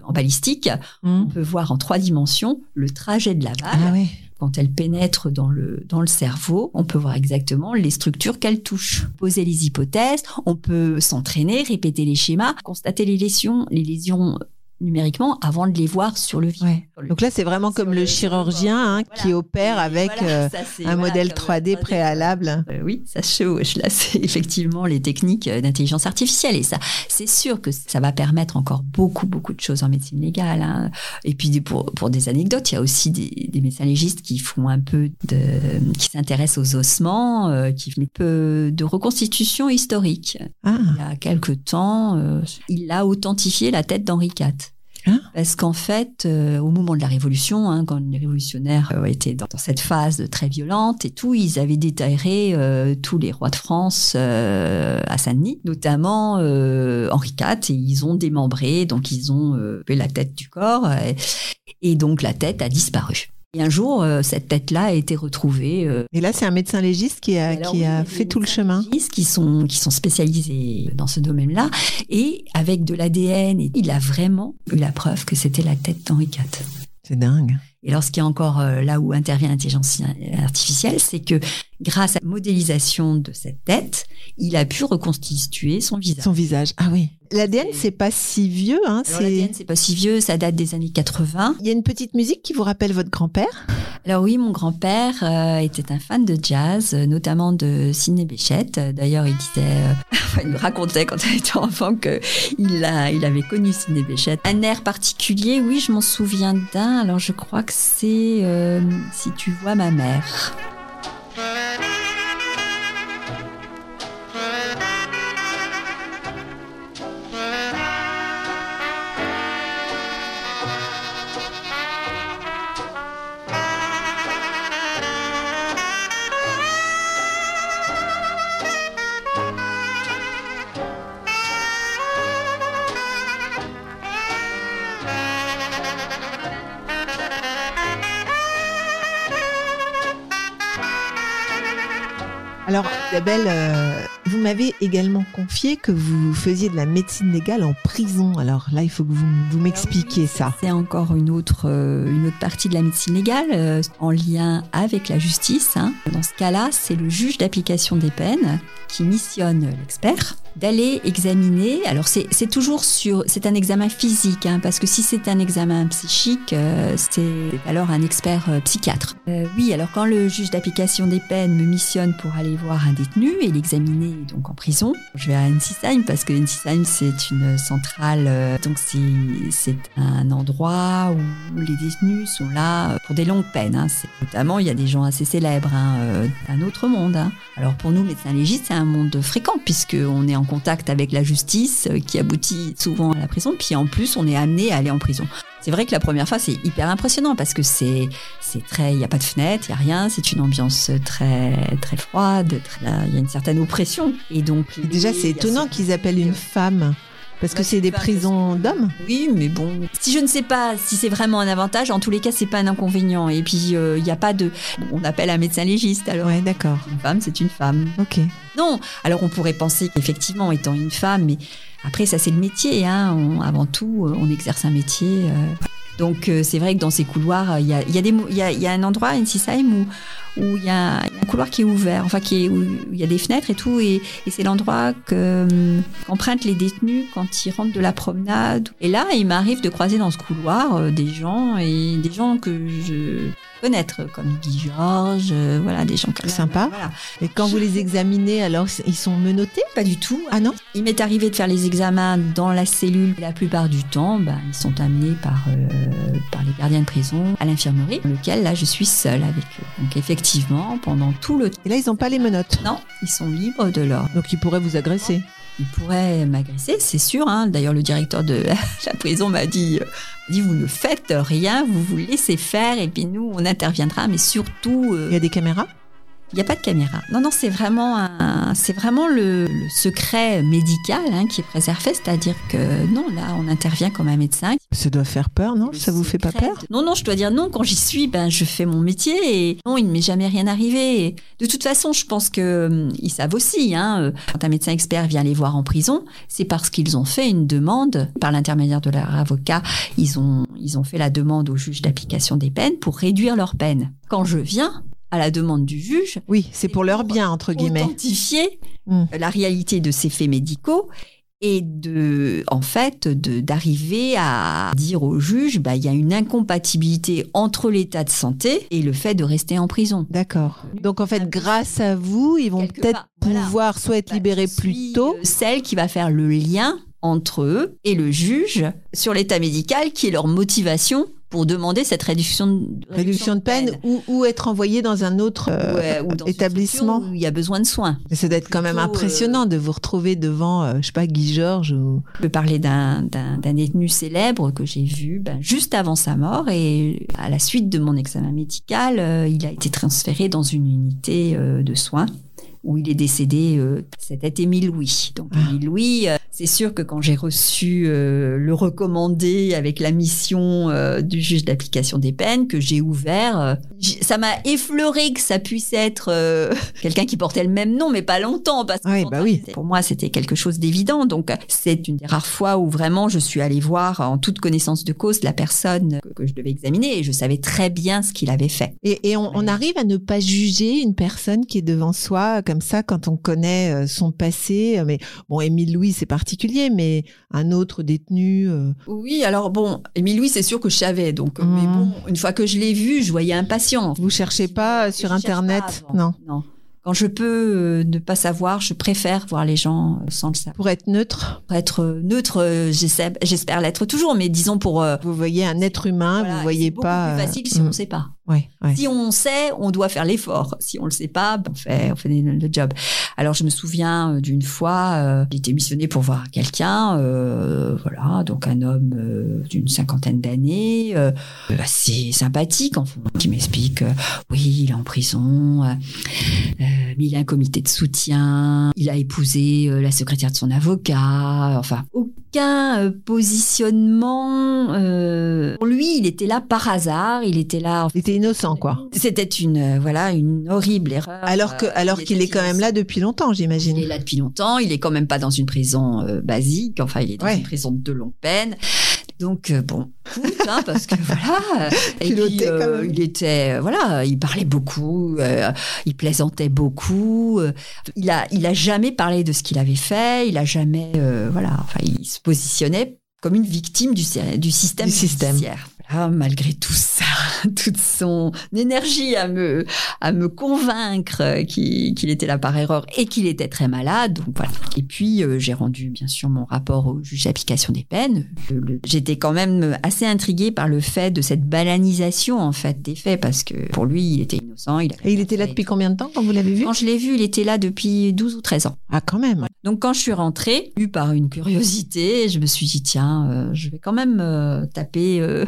en balistique, on Mhm. peut voir en trois dimensions le trajet de la balle Ah quand elle pénètre dans le, dans le cerveau, on peut voir exactement les structures qu'elle touche, poser les hypothèses, on peut s'entraîner, répéter les schémas, constater les lésions, les lésions numériquement avant de les voir sur le. Ouais. Le- Donc là, c'est vraiment comme le, le- chirurgien hein, Voilà. qui opère avec voilà, euh, ça, un voilà, modèle comme 3D préalable. euh, oui, ça se chevauche. Là, c'est effectivement les techniques euh, d'intelligence artificielle. Et ça, c'est sûr que ça va permettre encore beaucoup, beaucoup de choses en médecine légale. hein. Et puis, pour, pour des anecdotes, il y a aussi des, des médecins légistes qui font un peu de, qui s'intéressent aux ossements, euh, qui font un peu de reconstitution historique. Ah, Il y a quelque temps, euh, il a authentifié la tête d'Henri IV. Hein Parce qu'en fait, euh, au moment de la Révolution, hein, quand les révolutionnaires euh, étaient dans, cette phase très violente et tout, ils avaient déterré euh, tous les rois de France euh, à Saint-Denis, notamment Henri IV, et ils ont démembré, donc ils ont coupé la tête du corps, et donc la tête a disparu. Et un jour, euh, cette tête-là a été retrouvée euh, et là, c'est un médecin légiste qui a, alors qui a fait tout le chemin. qui sont qui sont spécialisés dans ce domaine-là et avec de l'ADN, il a vraiment eu la preuve que c'était la tête d'Henri IV. C'est dingue. Et alors, ce qui est encore euh, là où intervient l'intelligence artificielle, c'est que grâce à la modélisation de cette tête, il a pu reconstituer son visage. Son visage. Ah oui. L'ADN, C'est- c'est pas si vieux. Hein, l'ADN, c'est pas si vieux, ça date des années 80. Il y a une petite musique qui vous rappelle votre grand-père? Alors oui, mon grand-père euh, était un fan de jazz, euh, notamment de Sidney Bechet. Euh, D'ailleurs, il disait, euh, enfin, il me racontait quand il était enfant que il a, il avait connu Sidney Bechet. Un air particulier, oui, je m'en souviens d'un. Alors je crois que c'est euh, Si tu vois ma mère. Euh, vous m'avez également confié que vous faisiez de la médecine légale en prison. Alors là, il faut que vous, vous m'expliquiez ça. C'est encore une autre, euh, une autre partie de la médecine légale euh, en lien avec la justice. hein. Dans ce cas-là, c'est le juge d'application des peines qui missionne l'expert d'aller examiner. Alors c'est toujours sur, c'est un examen physique, hein, parce que si c'est un examen psychique, euh, c'est alors un expert euh, psychiatre. Euh, oui, alors quand le juge d'application des peines me missionne pour aller voir un détenu et l'examiner donc en prison, je vais à Ensisheim parce que Ensisheim c'est une centrale, euh, donc c'est un endroit où les détenus sont là pour des longues peines. Hein. Notamment, il y a des gens assez célèbres, hein, euh, un autre monde. hein. Alors pour nous, médecins légistes, c'est un monde fréquent puisque on est en contact avec la justice euh, qui aboutit souvent à la prison. Puis en plus, on est amené à aller en prison. C'est vrai que la première fois, c'est hyper impressionnant parce que c'est c'est très, il y a pas de fenêtre, il y a rien, c'est une ambiance très très froide, il y a une certaine oppression. Et donc Et déjà, c'est étonnant qu'ils appellent une femme. Parce que Ouais, c'est des prisons d'hommes. Oui, mais bon, si je ne sais pas si c'est vraiment un avantage, en tous les cas, c'est pas un inconvénient. Et puis, euh, il n'y a pas de. On appelle un médecin légiste, alors. Ouais, d'accord. Une femme, c'est une femme. Ok. Non, alors on pourrait penser qu'effectivement, étant une femme, mais après, ça, c'est le métier. Hein. On- avant tout, euh, on exerce un métier. euh. Donc, euh, c'est vrai que dans ces couloirs, il y a, il y, y, a, il y a un endroit, Ensisheim, où où il y, a y un couloir qui est ouvert, enfin qui est, où il y a des fenêtres et tout, et, c'est l'endroit que hum, qu'empruntent les détenus quand ils rentrent de la promenade. Et là, il m'arrive de croiser dans ce couloir euh, des gens et des gens que je connaître comme Guy Georges, euh, voilà, des gens comme. Sympa. Voilà. Et quand vous les examinez, alors ils sont menottés? Pas du tout. Ah non? Il m'est arrivé de faire les examens dans la cellule. La plupart du temps, ben, ils sont amenés par, euh, par les gardiens de prison à l'infirmerie, dans lequel là, je suis seule avec eux. Donc effectivement, pendant tout le temps, Et là, ils n'ont pas les menottes? non, ils sont libres de leur... Donc ils pourraient vous agresser? Ils pourraient m'agresser, c'est sûr. Hein. D'ailleurs, le directeur de la prison m'a dit, euh, dit, vous ne faites rien, vous vous laissez faire, et puis nous, on interviendra, mais surtout... euh, Il y a des caméras? Il n'y a pas de caméra. Non, non, c'est vraiment, un, c'est vraiment le, le secret médical hein, qui est préservé, c'est-à-dire que non, là, on intervient comme un médecin. Ça doit faire peur, non? Le Ça vous fait pas peur? de- Non, non, je dois dire non. Quand j'y suis, ben, je fais mon métier et non, il ne m'est jamais rien arrivé. Et de toute façon, je pense que hum, ils savent aussi. Hein, euh, quand un médecin expert vient les voir en prison, c'est parce qu'ils ont fait une demande par l'intermédiaire de leur avocat. Ils ont, ils ont fait la demande au juge d'application des peines pour réduire leur peine. Quand je viens à la demande du juge, Oui, c'est pour leur bien, entre guillemets. authentifier Mm. la réalité de ces faits médicaux et de, en fait, d'arriver à dire au juge, bah, il y a une incompatibilité entre l'état de santé et le fait de rester en prison. D'accord. Donc en fait, grâce à vous, ils vont peut-être voilà. pouvoir soit être Bah, libérés plus tôt. euh, Celle qui va faire le lien entre eux et le juge sur l'état médical qui est leur motivation pour demander cette réduction de, Réduction de peine ou, ou être envoyé dans un autre euh, ou dans une établissement. où il y a besoin de soins. Mais ça doit être quand même impressionnant de vous retrouver devant, euh, je sais pas, Guy Georges ou... Je peux parler d'un détenu célèbre que j'ai vu ben, juste avant sa mort et à la suite de mon examen médical, euh, il a été transféré dans une unité euh, de soins où il est décédé. euh, C'était Émile Louis. Donc Ah. Émile Louis, euh, c'est sûr que quand j'ai reçu euh, le recommandé avec la mission du juge d'application des peines que j'ai ouvert, ça m'a effleuré que ça puisse être quelqu'un qui portait le même nom, mais pas longtemps. Parce que Oui, bah oui. Pour moi, c'était quelque chose d'évident. Donc, c'est une des rares fois où vraiment je suis allée voir en toute connaissance de cause la personne que, que je devais examiner et je savais très bien ce qu'il avait fait. Et, et on, on arrive à ne pas juger une personne qui est devant soi comme ça quand on connaît euh, son passé. Mais bon, Émile Louis, c'est particulier, mais un autre détenu. euh, Oui, alors bon, Émile Louis, c'est sûr que je savais. Donc, euh, mais bon, une fois que je l'ai vu, je voyais impatient. vous cherchez pas sur Internet, pas non Non. Quand je peux euh, ne pas savoir, je préfère voir les gens euh, sans le savoir. Pour être neutre, Pour être euh, neutre, euh, j'espère l'être toujours, mais disons pour. euh, vous voyez un être humain, voilà, vous voyez c'est pas. plus euh, facile si on ne sait pas. Ouais, ouais. Si on sait, on doit faire l'effort. Si on le sait pas, ben, on fait, on fait le job. Alors je me souviens euh, d'une fois, euh, été missionnée pour voir quelqu'un, euh, voilà, donc un homme euh, d'une cinquantaine d'années, assez sympathique, enfin, qui m'explique, oui, il est en prison, mais il a un comité de soutien, il a épousé la secrétaire de son avocat, enfin aucun positionnement. pour lui, il était là par hasard, il était là. Innocent, quoi. C'était une euh, voilà une horrible erreur. Alors que, Euh, alors il qu'il est quand même là depuis longtemps, Il j'imagine. est là depuis longtemps. Il est quand même pas dans une prison euh, basique. Enfin, il est dans Ouais. une prison de longue peine. Donc euh, bon, hein, parce que voilà. Et puis, euh, il était voilà, il parlait beaucoup, euh, il plaisantait beaucoup. il a il a jamais parlé de ce qu'il avait fait. Il a jamais voilà. Enfin, il se positionnait comme une victime du, système Du système. judiciaire. Voilà, malgré tout ça, toute son énergie à me à me convaincre qu'il était là par erreur et qu'il était très malade. Donc voilà. Et puis euh, j'ai rendu bien sûr mon rapport au juge d'application des peines. J'étais quand même assez intriguée par le fait de cette bananisation en fait des faits parce que pour lui il était innocent. Il Et il était là depuis combien de temps quand vous l'avez vu? Quand je l'ai vu, il était là depuis 12 ou 13 ans. Ah, quand même. Donc quand je suis rentrée, eu par une curiosité, je me suis dit tiens, euh, je vais quand même euh, taper euh,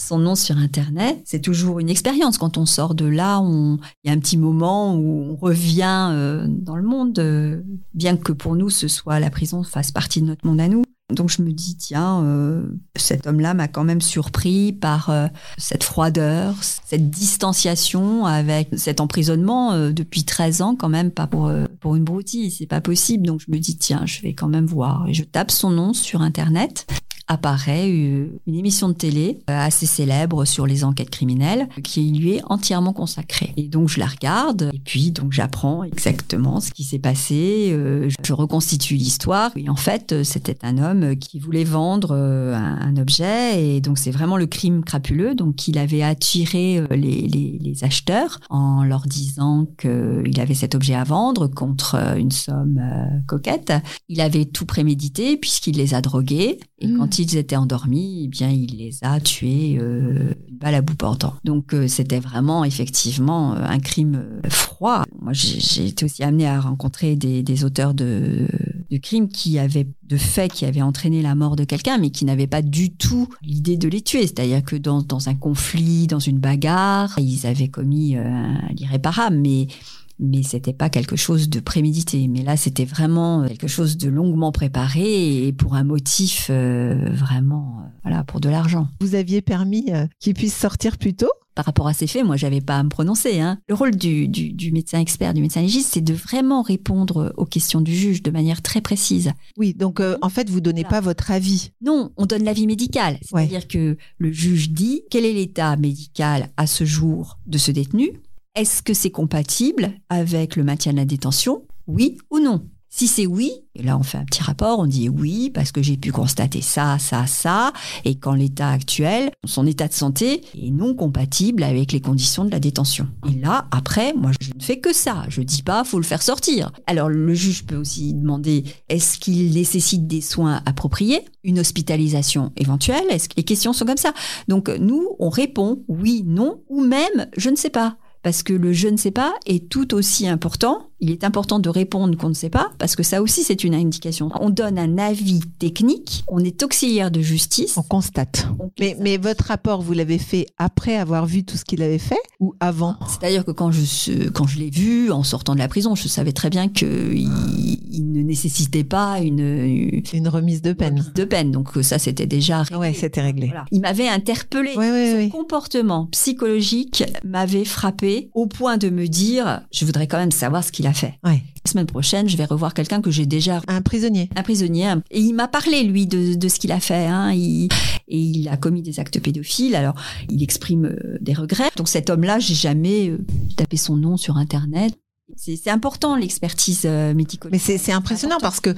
son nom sur internet. C'est toujours une expérience quand on sort de là, il y a un petit moment où on revient euh, dans le monde euh, bien que pour nous ce soit la prison fasse partie de notre monde à nous. Donc je me dis tiens, euh, cet homme-là m'a quand même surpris par cette froideur, cette distanciation avec cet emprisonnement depuis 13 ans quand même pas pour pour une broutille, c'est pas possible. Donc je me dis tiens, je vais quand même voir et je tape son nom sur internet apparaît une émission de télé euh, assez célèbre sur les enquêtes criminelles qui lui est entièrement consacrée. Et donc je la regarde et puis donc j'apprends exactement ce qui s'est passé, euh, je reconstitue l'histoire et en fait euh, c'était un homme qui voulait vendre un, objet et donc c'est vraiment le crime crapuleux donc il avait attiré les, les, les acheteurs en leur disant qu'il avait cet objet à vendre contre une somme coquette. Il avait tout prémédité puisqu'il les a drogués et Mmh. quand ils étaient endormis, eh bien il les a tués euh, une balle portant. Donc euh, c'était vraiment effectivement euh, un crime euh, froid. Moi j'ai été aussi amenée à rencontrer des, auteurs de, crimes qui avaient de faits qui avaient entraîné la mort de quelqu'un, mais qui n'avaient pas du tout l'idée de les tuer. C'est-à-dire que dans, un conflit, dans une bagarre, ils avaient commis l'irréparable, mais mais c'était pas quelque chose de prémédité. Mais là, c'était vraiment quelque chose de longuement préparé et pour un motif euh, vraiment, euh, voilà, pour de l'argent. Vous aviez permis euh, qu'il puisse sortir plus tôt? Par rapport à ces faits, moi, j'avais pas à me prononcer. Hein. Le rôle du, du, du, médecin expert, du médecin légiste, c'est de vraiment répondre aux questions du juge de manière très précise. Oui, donc euh, en fait, vous donnez pas votre avis. Non, on donne l'avis médical. C'est-à-dire que le juge dit quel est l'état médical à ce jour de ce détenu. Est-ce que c'est compatible avec le maintien de la détention? Oui ou non? Si c'est oui, et là on fait un petit rapport, on dit oui parce que j'ai pu constater ça, ça, ça, et qu'en l'état actuel, son état de santé est non compatible avec les conditions de la détention. Et là, après, moi je ne fais que ça, je dis pas faut le faire sortir. Alors le juge peut aussi demander est-ce qu'il nécessite des soins appropriés, une hospitalisation éventuelle, est-ce que les questions sont comme ça? Donc nous, on répond oui, non, ou même je ne sais pas parce que le je ne sais pas est tout aussi important. Il est important de répondre qu'on ne sait pas, parce que ça aussi c'est une indication. On donne un avis technique, on est auxiliaire de justice. On constate. mais, mais, votre rapport, vous l'avez fait après avoir vu tout ce qu'il avait fait ou avant? C'est-à-dire que quand je, quand je l'ai vu en sortant de la prison, je savais très bien qu'il il ne nécessitait pas une, une remise de peine. Remise de peine, donc ça c'était déjà réglé. Ouais, c'était réglé. Il m'avait interpellé. Son comportement psychologique m'avait frappé au point de me dire, je voudrais quand même savoir ce qu'il a fait. Ouais. La semaine prochaine, je vais revoir quelqu'un que j'ai déjà... Un prisonnier. Un prisonnier. Et il m'a parlé, lui, de, de ce qu'il a fait. Hein. Il, et il a commis des actes pédophiles. Alors, il exprime euh, des regrets. Donc cet homme-là, j'ai jamais euh, tapé son nom sur Internet. C'est important l'expertise euh, médicale. Mais c'est impressionnant parce que euh,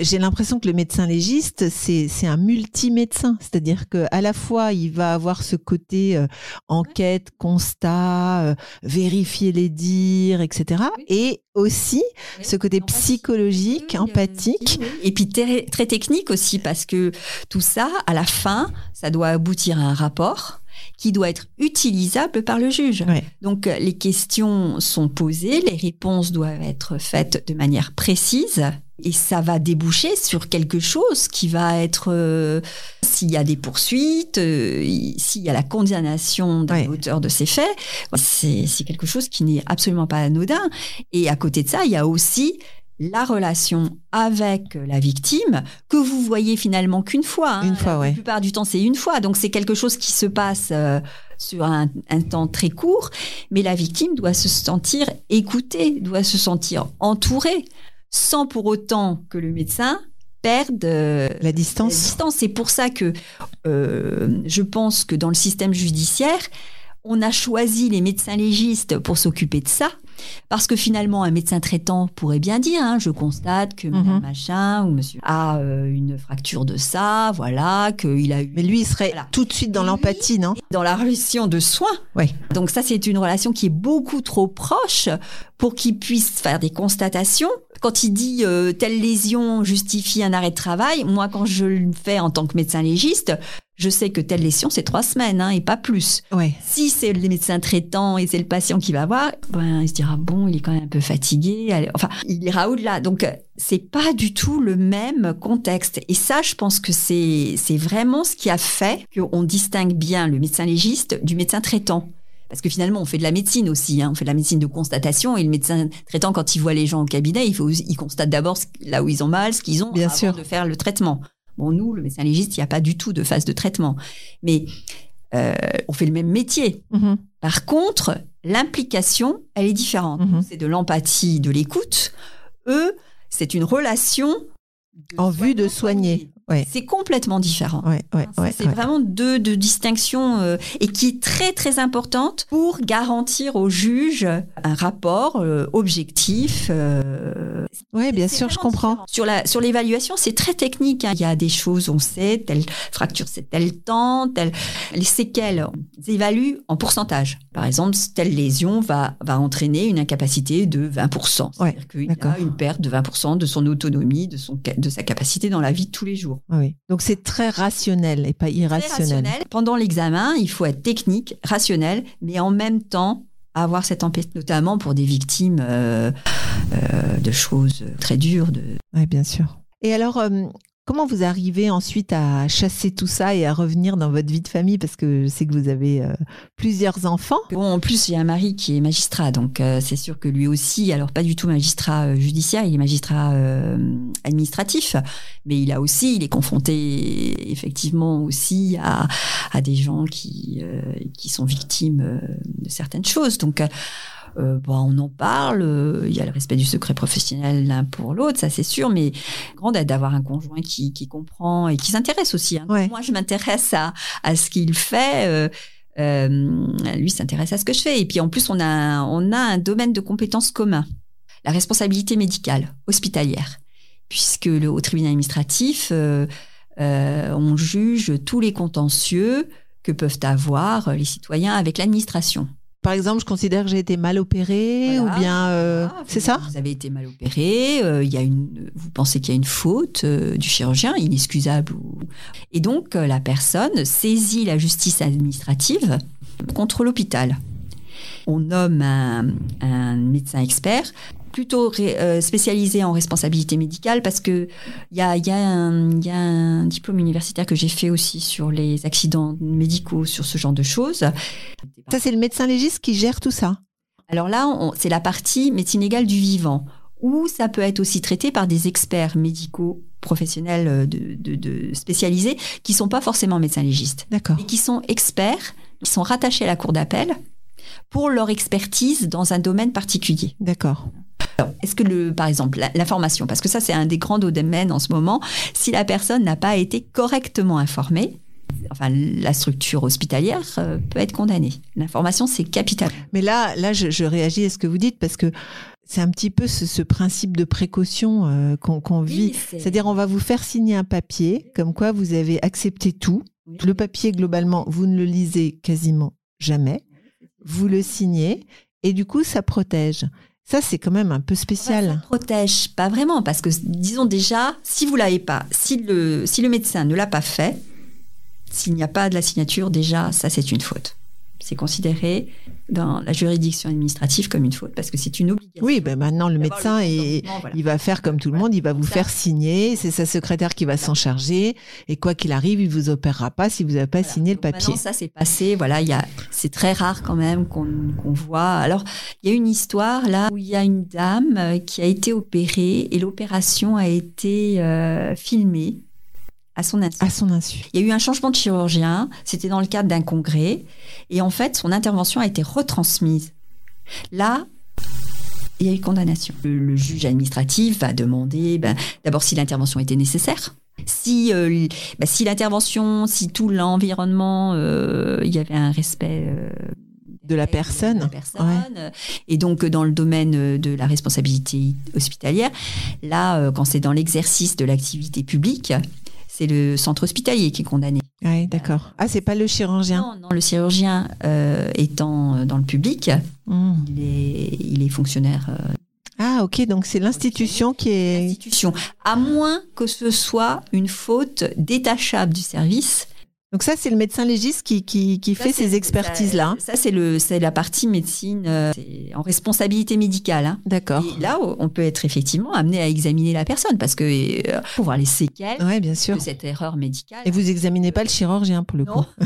j'ai l'impression que le médecin légiste c'est un multi-médecin, c'est-à-dire que à la fois il va avoir ce côté euh, enquête, constat, vérifier les dires, etc. Et aussi ce côté psychologique, empathique. Et puis très, très technique aussi parce que tout ça, à la fin, ça doit aboutir à un rapport qui doit être utilisable par le juge. Donc euh, les questions sont posées, les réponses doivent être faites de manière précise et ça va déboucher sur quelque chose qui va être euh, s'il y a des poursuites, euh, s'il y a la condamnation d'un auteur de ces faits, c'est quelque chose qui n'est absolument pas anodin. Et à côté de ça, il y a aussi la relation avec la victime que vous voyez finalement qu'une fois. Hein. Une fois, ouais. La plupart du temps, c'est une fois. Donc c'est quelque chose qui se passe euh, sur un, temps très court, mais la victime doit se sentir écoutée, doit se sentir entourée, sans pour autant que le médecin perde euh, la distance. C'est pour ça que euh, je pense que dans le système judiciaire, on a choisi les médecins légistes pour s'occuper de ça parce que finalement, un médecin traitant pourrait bien dire, hein, je constate que mm machin ou monsieur a euh, une fracture de ça, voilà, qu'il a eu... Mais lui, il serait tout de suite dans l'empathie, non? Dans la relation de soins. Oui. Donc ça, c'est une relation qui est beaucoup trop proche pour qu'il puisse faire des constatations. Quand il dit euh, telle lésion justifie un arrêt de travail, moi, quand je le fais en tant que médecin légiste, je sais que telle lésion, c'est trois semaines hein, et pas plus. Ouais. Si c'est le médecin traitant et c'est le patient qui va voir, ben, il se dira, bon, il est quand même un peu fatigué. Enfin, il ira au-delà. Donc, c'est pas du tout le même contexte. Et ça, je pense que c'est, c'est vraiment ce qui a fait qu'on distingue bien le médecin légiste du médecin traitant. Parce que finalement, on fait de la médecine aussi. Hein. On fait de la médecine de constatation. Et le médecin traitant, quand il voit les gens au cabinet, il, faut, il constate d'abord là où ils ont mal, ce qu'ils ont, Bien avant sûr. de faire le traitement. Bon, nous, le médecin légiste, il n'y a pas du tout de phase de traitement. Mais euh, on fait le même métier. Mhm. Par contre, l'implication, elle est différente. Mhm. C'est de l'empathie, de l'écoute. Eux, c'est une relation en vue de soigner. Ouais. C'est complètement différent. Ouais, ouais, ouais, c'est vraiment deux, deux distinctions euh, et qui est très très importante pour garantir au juge un rapport euh, objectif. Euh, oui, bien sûr, je comprends. Différent. Sur la sur l'évaluation, c'est très technique. Hein. Il y a des choses, on sait, telle fracture, c'est tel temps, telle les séquelles, on évalue en pourcentage. Par exemple, telle lésion va va entraîner une incapacité de 20%. C'est-à-dire qu'il a une perte de 20% de son autonomie, de son de sa capacité dans la vie de tous les jours. Oui. Donc c'est très rationnel et pas irrationnel. Rationnel. Pendant l'examen, il faut être technique, rationnel, mais en même temps avoir cette empathie, notamment pour des victimes euh, euh, de choses très dures. De... Oui, bien sûr. Et alors, euh, Comment vous arrivez ensuite à chasser tout ça et à revenir dans votre vie de famille? Parce que je sais que vous avez euh, plusieurs enfants. Bon, en plus, j'ai un mari qui est magistrat, donc euh, c'est sûr que lui aussi, alors pas du tout magistrat euh, judiciaire, il est magistrat euh, administratif, mais il a aussi, il est confronté effectivement aussi à, à des gens qui, qui sont victimes de certaines choses. Donc, euh, bon, on en parle, euh, il y a le respect du secret professionnel l'un pour l'autre, ça c'est sûr, mais grande aide d'avoir un conjoint qui, qui comprend et qui s'intéresse aussi. hein. Ouais. Moi, je m'intéresse à, à ce qu'il fait. euh, lui s'intéresse à ce que je fais. Et puis en plus, on a, un- on a un domaine de compétences commun, la responsabilité médicale hospitalière, puisque le, au tribunal administratif, euh, euh, on juge tous les contentieux que peuvent avoir les citoyens avec l'administration. Par exemple, je considère que j'ai été mal opérée Voilà. ou bien... euh, c'est vous- ça Vous avez été mal opéré, euh, il y a une, vous pensez qu'il y a une faute euh, du chirurgien, inexcusable. Ou... Et donc, la personne saisit la justice administrative contre l'hôpital. On nomme un, un médecin expert, plutôt ré- euh, spécialisé en responsabilité médicale, parce que il y a, il y, a un- il y a un diplôme universitaire que j'ai fait aussi sur les accidents médicaux, sur ce genre de choses. Ça, c'est le médecin légiste qui gère tout ça. Alors là, c'est la partie médecine légale du vivant, où ça peut être aussi traité par des experts médicaux professionnels euh, de, de- de- spécialisés qui sont pas forcément médecins légistes, D'accord. mais qui sont experts, qui sont rattachés à la cour d'appel pour leur expertise dans un domaine particulier. D'accord. Alors, est-ce que le, par exemple, la- l'information, parce que ça c'est un des grands domaines en ce moment, si la personne n'a pas été correctement informée, enfin la structure hospitalière euh, peut être condamnée. L'information c'est capital. Mais là, là, je, je réagis à ce que vous dites parce que c'est un petit peu ce, ce principe de précaution euh, qu'on vit. c'est- C'est-à-dire, on va vous faire signer un papier comme quoi vous avez accepté tout. Oui. Le papier, globalement, vous ne le lisez quasiment jamais. Vous le signez et du coup, ça protège. Ça, c'est quand même un peu spécial. protège pas vraiment parce que disons déjà si vous l'avez pas, si le médecin ne l'a pas fait, s'il n'y a pas de la signature déjà ça c'est une faute. C'est considéré dans la juridiction administrative comme une faute parce que c'est une obligation. Oui, ben maintenant, le médecin, voilà. il va faire comme tout le monde, il va vous Ça. faire signer, c'est sa secrétaire qui va s'en charger, et quoi qu'il arrive, il vous opérera pas si vous n'avez pas signé le papier. Ça c'est passé. Voilà, il y a, c'est très rare quand même qu'on qu'on voit. Alors, il y a une histoire là où il y a une dame euh, qui a été opérée et l'opération a été euh, filmée à son insu. À son insu. Il y a eu un changement de chirurgien. C'était dans le cadre d'un congrès et en fait, son intervention a été retransmise. Là. Il y a eu condamnation. Le, le juge administratif va demander ben, d'abord si l'intervention était nécessaire, si, euh, ben, si l'intervention, si tout l'environnement, euh, il y avait un respect euh, De la personne. de la personne. Et donc, dans le domaine de la responsabilité hospitalière, là, quand c'est dans l'exercice de l'activité publique, c'est le centre hospitalier qui est condamné. Oui, d'accord. Ah, c'est pas le chirurgien? Non, non, le chirurgien euh, étant euh, dans le public, Hmm. il est, il est fonctionnaire euh, Ah, ok, donc c'est l'institution qui est. l'institution, à moins que ce soit une faute détachable du service. Donc ça, c'est le médecin légiste qui, qui, qui Ça, fait ces expertises-là. Ça, ça, c'est le, c'est la partie médecine euh, c'est en responsabilité médicale. hein. D'accord. Et là, on peut être effectivement amené à examiner la personne parce que euh, pour voir les séquelles Oui, bien sûr. de cette erreur médicale. Et vous examinez pas le chirurgien pour le non. coup.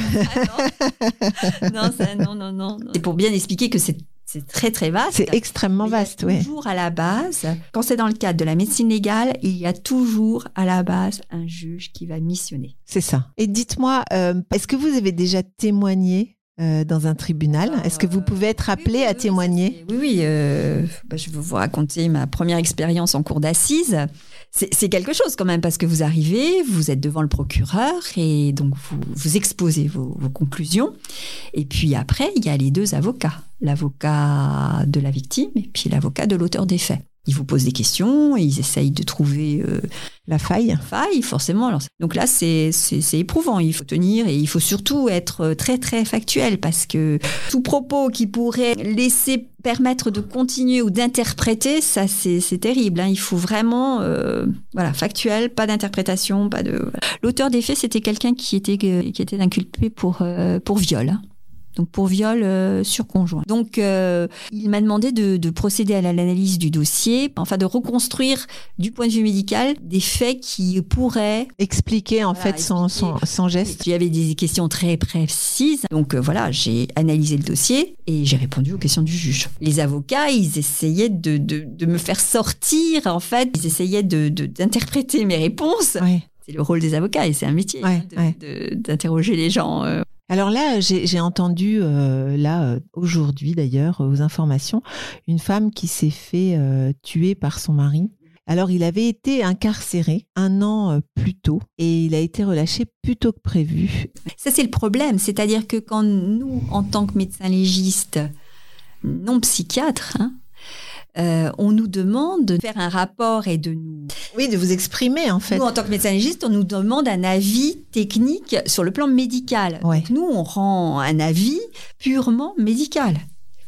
Ah non. non, ça, non, non, non. C'est pour bien expliquer que c'est c'est très très vaste. C'est extrêmement vaste, oui. Toujours à la base, quand c'est dans le cadre de la médecine légale, il y a toujours à la base un juge qui va missionner. C'est ça. Et dites-moi, euh, est-ce que vous avez déjà témoigné euh, dans un tribunal? Est-ce que vous pouvez être appelé Oui, à oui, témoigner? Oui, oui. euh, bah, je vais vous raconter ma première expérience en cour d'assises. C'est quelque chose quand même parce que vous arrivez, vous êtes devant le procureur et donc vous, exposez vos conclusions. Et puis après, il y a les deux avocats, l'avocat de la victime et puis l'avocat de l'auteur des faits. Ils vous posent des questions ils essayent de trouver euh, La faille faille, forcément. Donc là, c'est éprouvant. Il faut tenir et il faut surtout être très, très factuel parce que tout propos qui pourrait laisser permettre de continuer ou d'interpréter, ça, c'est terrible. hein. Il faut vraiment, euh, voilà, factuel, pas d'interprétation, pas de. L'auteur des faits, c'était quelqu'un qui était qui était inculpé pour euh, pour viol. Donc pour viol euh, sur conjoint. Donc euh, il m'a demandé de, de procéder à l'analyse du dossier, enfin de reconstruire du point de vue médical des faits qui pourraient Expliquer en Voilà, fait son, son, son geste. Il y avait des questions très précises. Donc euh, voilà, j'ai analysé le dossier et j'ai répondu aux questions du juge. Les avocats, ils essayaient de, de, de me faire sortir, en fait. Ils essayaient de- d'interpréter mes réponses. C'est le rôle des avocats et c'est un métier Ouais, hein, ouais. d'interroger les gens. euh. Alors là, j'ai entendu, euh, là, euh, aujourd'hui d'ailleurs, aux informations, une femme qui s'est fait euh, tuer par son mari. Alors, il avait été incarcéré un an euh, plus tôt et il a été relâché plus tôt que prévu. Ça, c'est le problème. C'est-à-dire que quand nous, en tant que médecins légistes, non psychiatres, hein, euh, on nous demande de faire un rapport et de nous Oui, de vous exprimer en fait. Nous, en tant que médecin légiste, on nous demande un avis technique sur le plan médical. Ouais. Donc, nous, on rend un avis purement médical.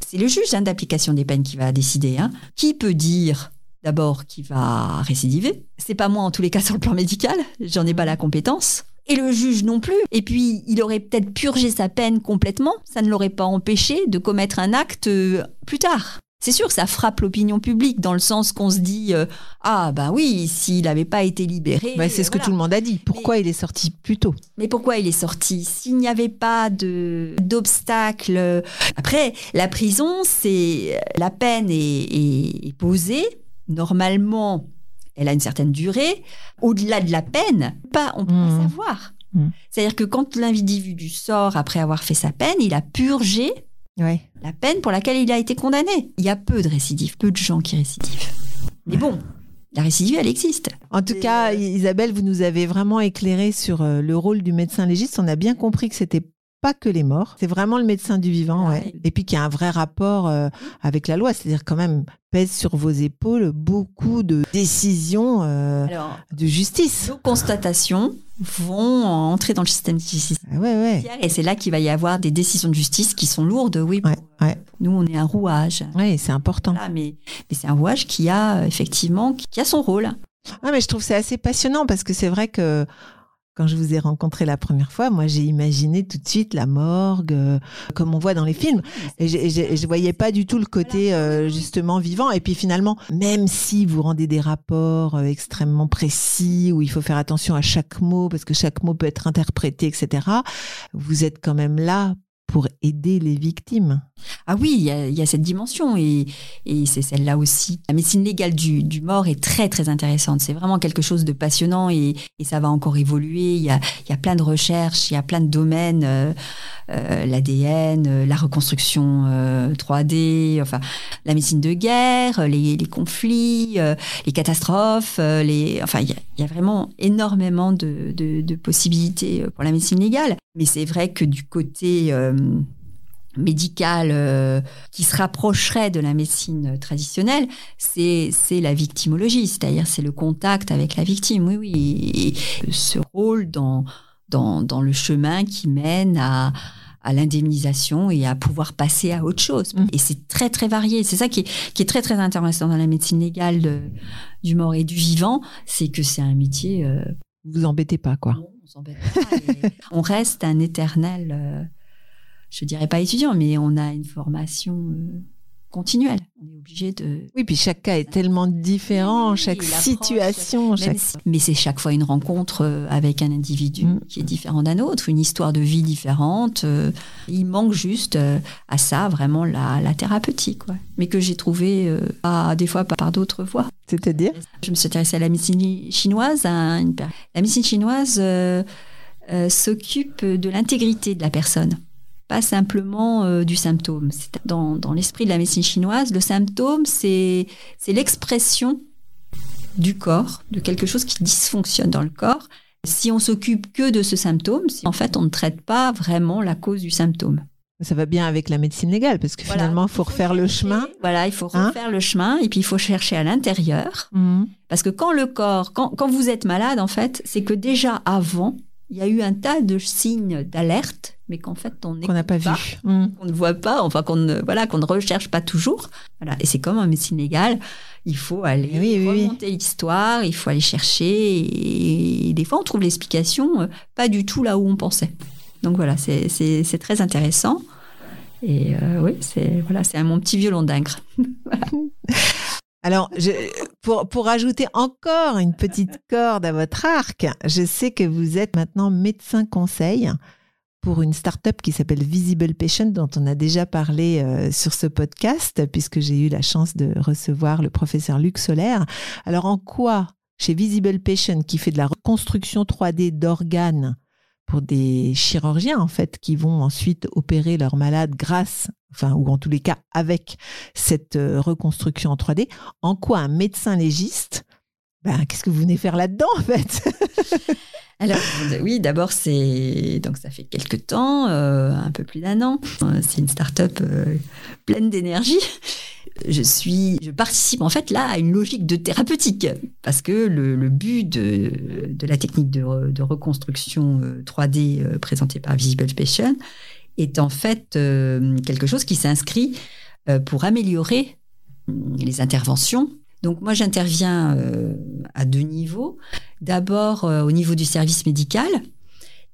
C'est le juge hein, d'application des peines qui va décider. hein. Qui peut dire d'abord qu'il va récidiver? C'est pas moi en tous les cas sur le plan médical. J'en ai pas la compétence. Et le juge non plus. Et puis, il aurait peut-être purgé sa peine complètement. Ça ne l'aurait pas empêché de commettre un acte euh, plus tard. C'est sûr, ça frappe l'opinion publique dans le sens qu'on se dit euh, ah ben oui, s'il n'avait pas été libéré. Bah, c'est ce que tout le monde a dit. Pourquoi il est sorti plus tôt? Mais pourquoi il est sorti? S'il n'y avait pas de d'obstacle. Après, la prison, c'est la peine est, est- est posée. Normalement, elle a une certaine durée. Au-delà de la peine, pas, on peut pas Mhm. savoir. Mhm. C'est-à-dire que quand l'individu sort après avoir fait sa peine, il a purgé Ouais. la peine pour laquelle il a été condamné. Il y a peu de récidives, peu de gens qui récidivent. Mais bon, la récidive, elle existe. En tout Et, cas, euh, Isabelle, vous nous avez vraiment éclairé sur euh, le rôle du médecin légiste. On a bien compris que c'était pas que les morts, c'est vraiment le médecin du vivant, Ah, ouais. oui. Et puis qu'il y a un vrai rapport euh, avec la loi, c'est-à-dire quand même pèse sur vos épaules beaucoup de décisions euh, Alors, de justice. nos constatations vont entrer dans le système de justice. Ah ouais, ouais. Et c'est là qu'il va y avoir des décisions de justice qui sont lourdes, oui. Ouais, pour- ouais. pour nous, on est un rouage. Ouais, c'est important. Voilà, mais mais c'est un rouage qui a effectivement qui a son rôle. Ah, mais je trouve c'est assez passionnant parce que c'est vrai que quand je vous ai rencontré la première fois, moi j'ai imaginé tout de suite la morgue, euh, comme on voit dans les films. Et je, voyais pas du tout le côté euh, justement vivant. Et puis finalement, même si vous rendez des rapports euh, extrêmement précis où il faut faire attention à chaque mot parce que chaque mot peut être interprété, etc., vous êtes quand même là pour aider les victimes. Ah oui, il y a, cette dimension et, c'est celle-là aussi. La médecine légale du, mort est très très intéressante. C'est vraiment quelque chose de passionnant et, ça va encore évoluer. Il y, a, plein de recherches, il y a plein de domaines, euh, euh, l'ADN, euh, la reconstruction euh, 3D, enfin la médecine de guerre, les, conflits, les catastrophes, enfin il y, a, vraiment énormément de possibilités pour la médecine légale. Mais c'est vrai que du côté euh, médical euh, qui se rapprocherait de la médecine traditionnelle, c'est la victimologie, c'est-à-dire c'est le contact avec la victime. Oui, oui, et ce rôle dans dans dans le chemin qui mène à à l'indemnisation et à pouvoir passer à autre chose. Mm. Et c'est très très varié. C'est ça qui est, qui est très très intéressant dans la médecine légale de- du mort et du vivant, c'est que c'est un métier. euh, Vous vous embêtez pas, quoi. non, on s'embête pas, et on reste un éternel, euh, je dirais pas étudiant, mais on a une formation euh, continuelle. On est obligé de. Oui, puis chaque cas est tellement différent, Oui, chaque situation, chaque... si- mais c'est chaque fois une rencontre euh, avec un individu Mm. qui est différent d'un autre, une histoire de vie différente. euh, il manque juste à ça vraiment la, la thérapeutique, ouais. mais que j'ai trouvé euh, pas- des fois par d'autres voies. C'est-à-dire? Je me suis intéressée à la médecine chinoise. à une La médecine chinoise euh, euh, s'occupe de l'intégrité de la personne, pas simplement euh, du symptôme. Dans, dans l'esprit de la médecine chinoise, le symptôme, c'est l'expression du corps, de quelque chose qui dysfonctionne dans le corps. Si on s'occupe que de ce symptôme, en fait on ne traite pas vraiment la cause du symptôme. Ça va bien avec la médecine légale, parce que Voilà. finalement, il faut refaire le chemin. Voilà, il faut Hein refaire le chemin et puis il faut chercher à l'intérieur Mhm. Parce que quand le corps, quand, quand vous êtes malade, en fait, c'est que déjà avant, il y a eu un tas de signes d'alerte, mais qu'en fait, on Qu'on n'a pas vu. Mhm. qu'on ne voit pas, enfin qu'on ne, voilà, qu'on ne recherche pas toujours. Voilà. Et c'est comme en médecine légale, il faut aller oui, oui, oui. remonter l'histoire, il faut aller chercher, et, des fois on trouve l'explication euh, pas du tout là où on pensait. Donc voilà, c'est- très intéressant. Et euh, oui, c'est voilà, c'est mon petit violon d'ingre. Alors, je, pour, pour ajouter encore une petite corde à votre arc, je sais que vous êtes maintenant médecin conseil pour une start-up qui s'appelle Visible Patient, dont on a déjà parlé euh, sur ce podcast, puisque j'ai eu la chance de recevoir le professeur Luc Solaire. Alors, en quoi, chez Visible Patient, qui fait de la reconstruction 3D d'organes pour des chirurgiens, en fait, qui vont ensuite opérer leurs malades grâce enfin, ou en tous les cas avec cette euh, reconstruction en 3D, en quoi un médecin légiste, ben, qu'est-ce que vous venez faire là-dedans en fait? Alors oui, d'abord c'est donc ça fait quelques temps, euh, un peu plus d'un an. Euh, c'est une start-up pleine d'énergie. Je suis, je participe en fait là à une logique de thérapeutique parce que le, but de, la technique de, reconstruction 3D présentée par Visible Patient est en fait euh, quelque chose qui s'inscrit euh, pour améliorer hum, les interventions. Donc moi j'interviens euh, à deux niveaux. D'abord au niveau du service médical,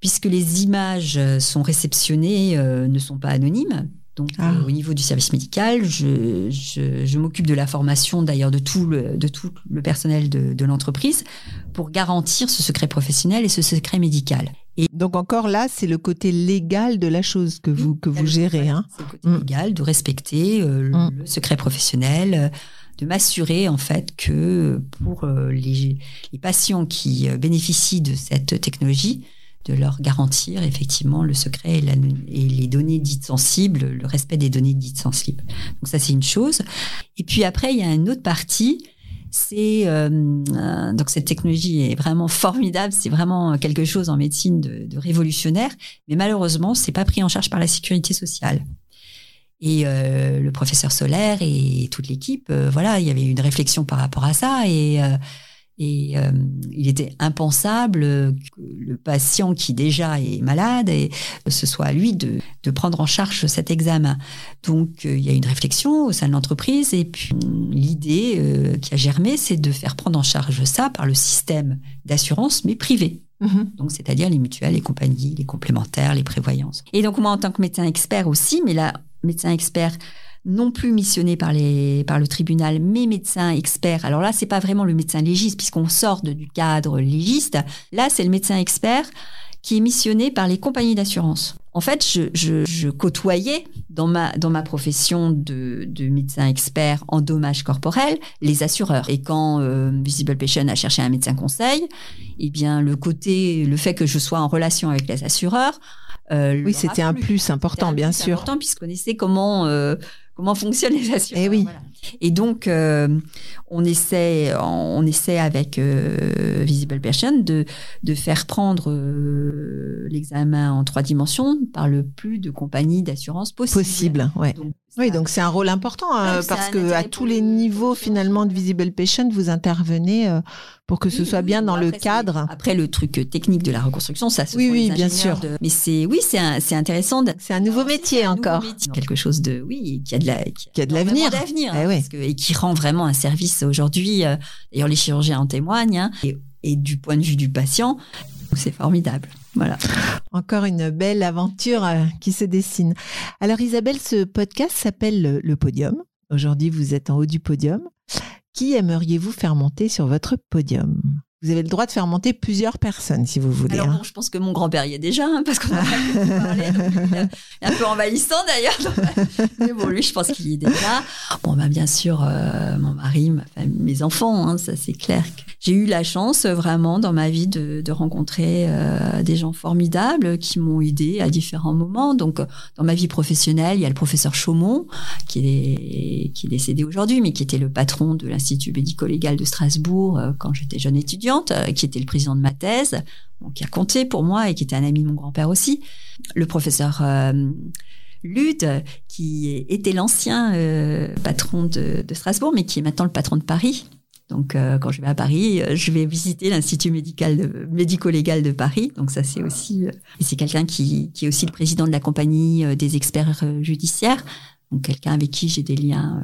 puisque les images sont réceptionnées, ne sont pas anonymes. Donc, ah. au niveau du service médical, je, je, m'occupe de la formation d'ailleurs de tout le, de tout le personnel de, de l'entreprise pour garantir ce secret professionnel et ce secret médical. Et donc encore là, c'est le côté légal de la chose que vous que vous gérez. Hein. C'est le côté mm. légal de respecter euh, mm. le, secret professionnel, euh, de m'assurer en fait que pour euh, les, les, patients qui bénéficient de cette technologie, de leur garantir effectivement le secret et, les données dites sensibles, le respect des données dites sensibles. Donc ça c'est une chose. Et puis après il y a une autre partie c'est euh, donc cette technologie est vraiment formidable. C'est vraiment quelque chose en médecine de, de révolutionnaire, mais malheureusement, c'est pas pris en charge par la sécurité sociale. Et euh, le professeur Solaire et toute l'équipe, euh, voilà, il y avait une réflexion par rapport à ça et et euh, il était impensable que le patient qui déjà est malade, et ce soit à lui de, de prendre en charge cet examen. Donc euh, il y a une réflexion au sein de l'entreprise et puis l'idée euh, qui a germé, c'est de faire prendre en charge ça par le système d'assurance, mais privé. Mm-hmm. Donc, c'est-à-dire les mutuelles, les compagnies, les complémentaires, les prévoyances. Et donc, moi, en tant que médecin expert aussi, mais là, médecin expert non plus missionné par, les, par le tribunal, mais médecin expert. Alors là, c'est pas vraiment le médecin légiste, puisqu'on sort du cadre légiste. Là, c'est le médecin expert qui est missionné par les compagnies d'assurance. En fait, je, je, je, côtoyais dans ma, dans ma profession de, de médecin expert en dommages corporels les assureurs. Et quand euh, Visible Patient a cherché un médecin conseil, eh bien, le côté, le fait que je sois en relation avec les assureurs, euh, oui, c'était un plus important, bien sûr. Important puisqu'on sait comment euh, comment fonctionnent les assurances. Eh oui. Et donc, euh, on essaie, on essaie avec euh, Visible Person de, de faire prendre euh, l'examen en trois dimensions par le plus de compagnies d'assurance possible. Possible, ouais. oui, donc c'est un rôle important parce que à tous les niveaux finalement de Visible Patient, vous intervenez pour que ce soit bien dans le cadre. Après le truc technique de la reconstruction, ça se oui, oui, bien sûr. Mais c'est oui, c'est intéressant. C'est un nouveau métier encore. Quelque chose de oui qui a de la qui a, de l'avenir. Eh et qui rend vraiment un service aujourd'hui. Euh, d'ailleurs, les chirurgiens en témoignent. Hein, et, du point de vue du patient, c'est formidable. Voilà. Encore une belle aventure euh, qui se dessine. Alors Isabelle, ce podcast s'appelle le Podium. Aujourd'hui, vous êtes en haut du podium. Qui aimeriez-vous faire monter sur votre podium? Vous avez le droit de faire monter plusieurs personnes si vous voulez. Alors, hein. je pense que mon grand-père y est déjà, hein, parce qu'on a parlé, un peu envahissant d'ailleurs. Mais bon, lui, je pense qu'il y est déjà. Bon, bah, bien sûr, euh, mon mari, ma mes enfants, hein, ça c'est clair. J'ai eu la chance vraiment dans ma vie de, de rencontrer euh, des gens formidables qui m'ont aidé à différents moments. Donc, dans ma vie professionnelle, il y a le professeur Chaumont qui est, qui est décédé aujourd'hui, mais qui était le patron de l'Institut médico-légal de Strasbourg euh, quand j'étais jeune étudiante euh, qui était le président de ma thèse, qui a compté pour moi et qui était un ami de mon grand-père aussi. Le professeur euh, Lude, qui était l'ancien euh, patron de, Strasbourg, mais qui est maintenant le patron de Paris. Donc, quand je vais à Paris, je vais visiter l'Institut médico-légal de Paris. Donc, ça, c'est aussi, c'est quelqu'un qui, est aussi le président de la compagnie des experts judiciaires quelqu'un avec qui j'ai des liens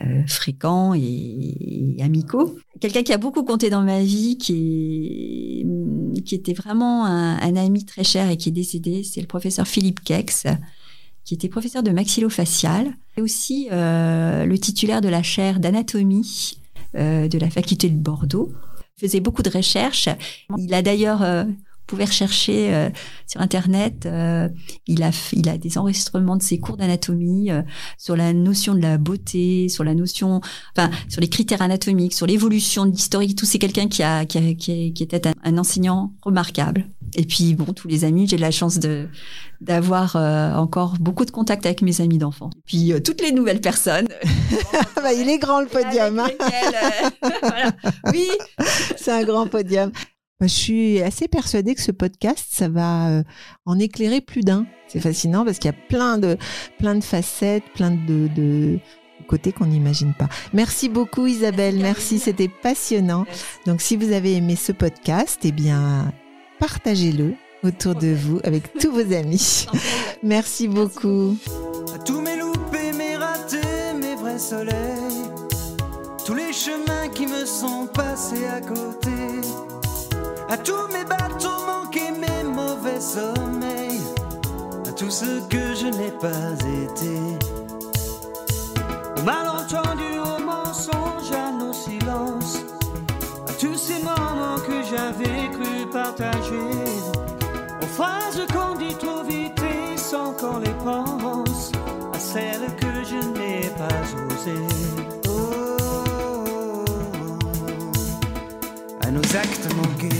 euh, euh, fréquents et, amicaux. Quelqu'un qui a beaucoup compté dans ma vie, qui, qui était vraiment un, ami très cher et qui est décédé, c'est le professeur Philippe Kex, qui était professeur de maxillofacial, et aussi euh, le titulaire de la chaire d'anatomie de la faculté de Bordeaux. Il faisait beaucoup de recherches. Il a d'ailleurs pouvez rechercher euh, sur internet. Euh, il a il a des enregistrements de ses cours d'anatomie euh, sur la notion de la beauté, sur la notion, enfin sur les critères anatomiques, sur l'évolution de l'historique. Tout c'est quelqu'un qui a qui, a, qui, qui était un, un, enseignant remarquable. Et puis bon, tous les amis, j'ai la chance de d'avoir encore beaucoup de contacts avec mes amis d'enfants. Puis toutes les nouvelles personnes. bah, il est grand le podium. Hein. Lesquelles, voilà. Oui, c'est un grand podium. Je suis assez persuadée que ce podcast, ça va euh, en éclairer plus d'un. C'est fascinant parce qu'il y a plein de, plein de facettes, plein de, de côtés qu'on n'imagine pas. Merci beaucoup Isabelle, merci, c'était passionnant. Donc si vous avez aimé ce podcast, eh bien partagez-le autour de vous avec tous vos amis. Merci beaucoup. À tous mes loupés, mes ratés, mes vrais soleils, tous les chemins qui me sont passés à côté à tous mes bateaux manqués, mes mauvais sommeils, à tout ce que je n'ai pas été. Au malentendu, au mensonge, à nos silences, à tous ces moments que j'avais cru partager, aux phrases qu'on dit trop vite et sans qu'on les pense, à celles que je n'ai pas osées. Oh, à nos actes manqués.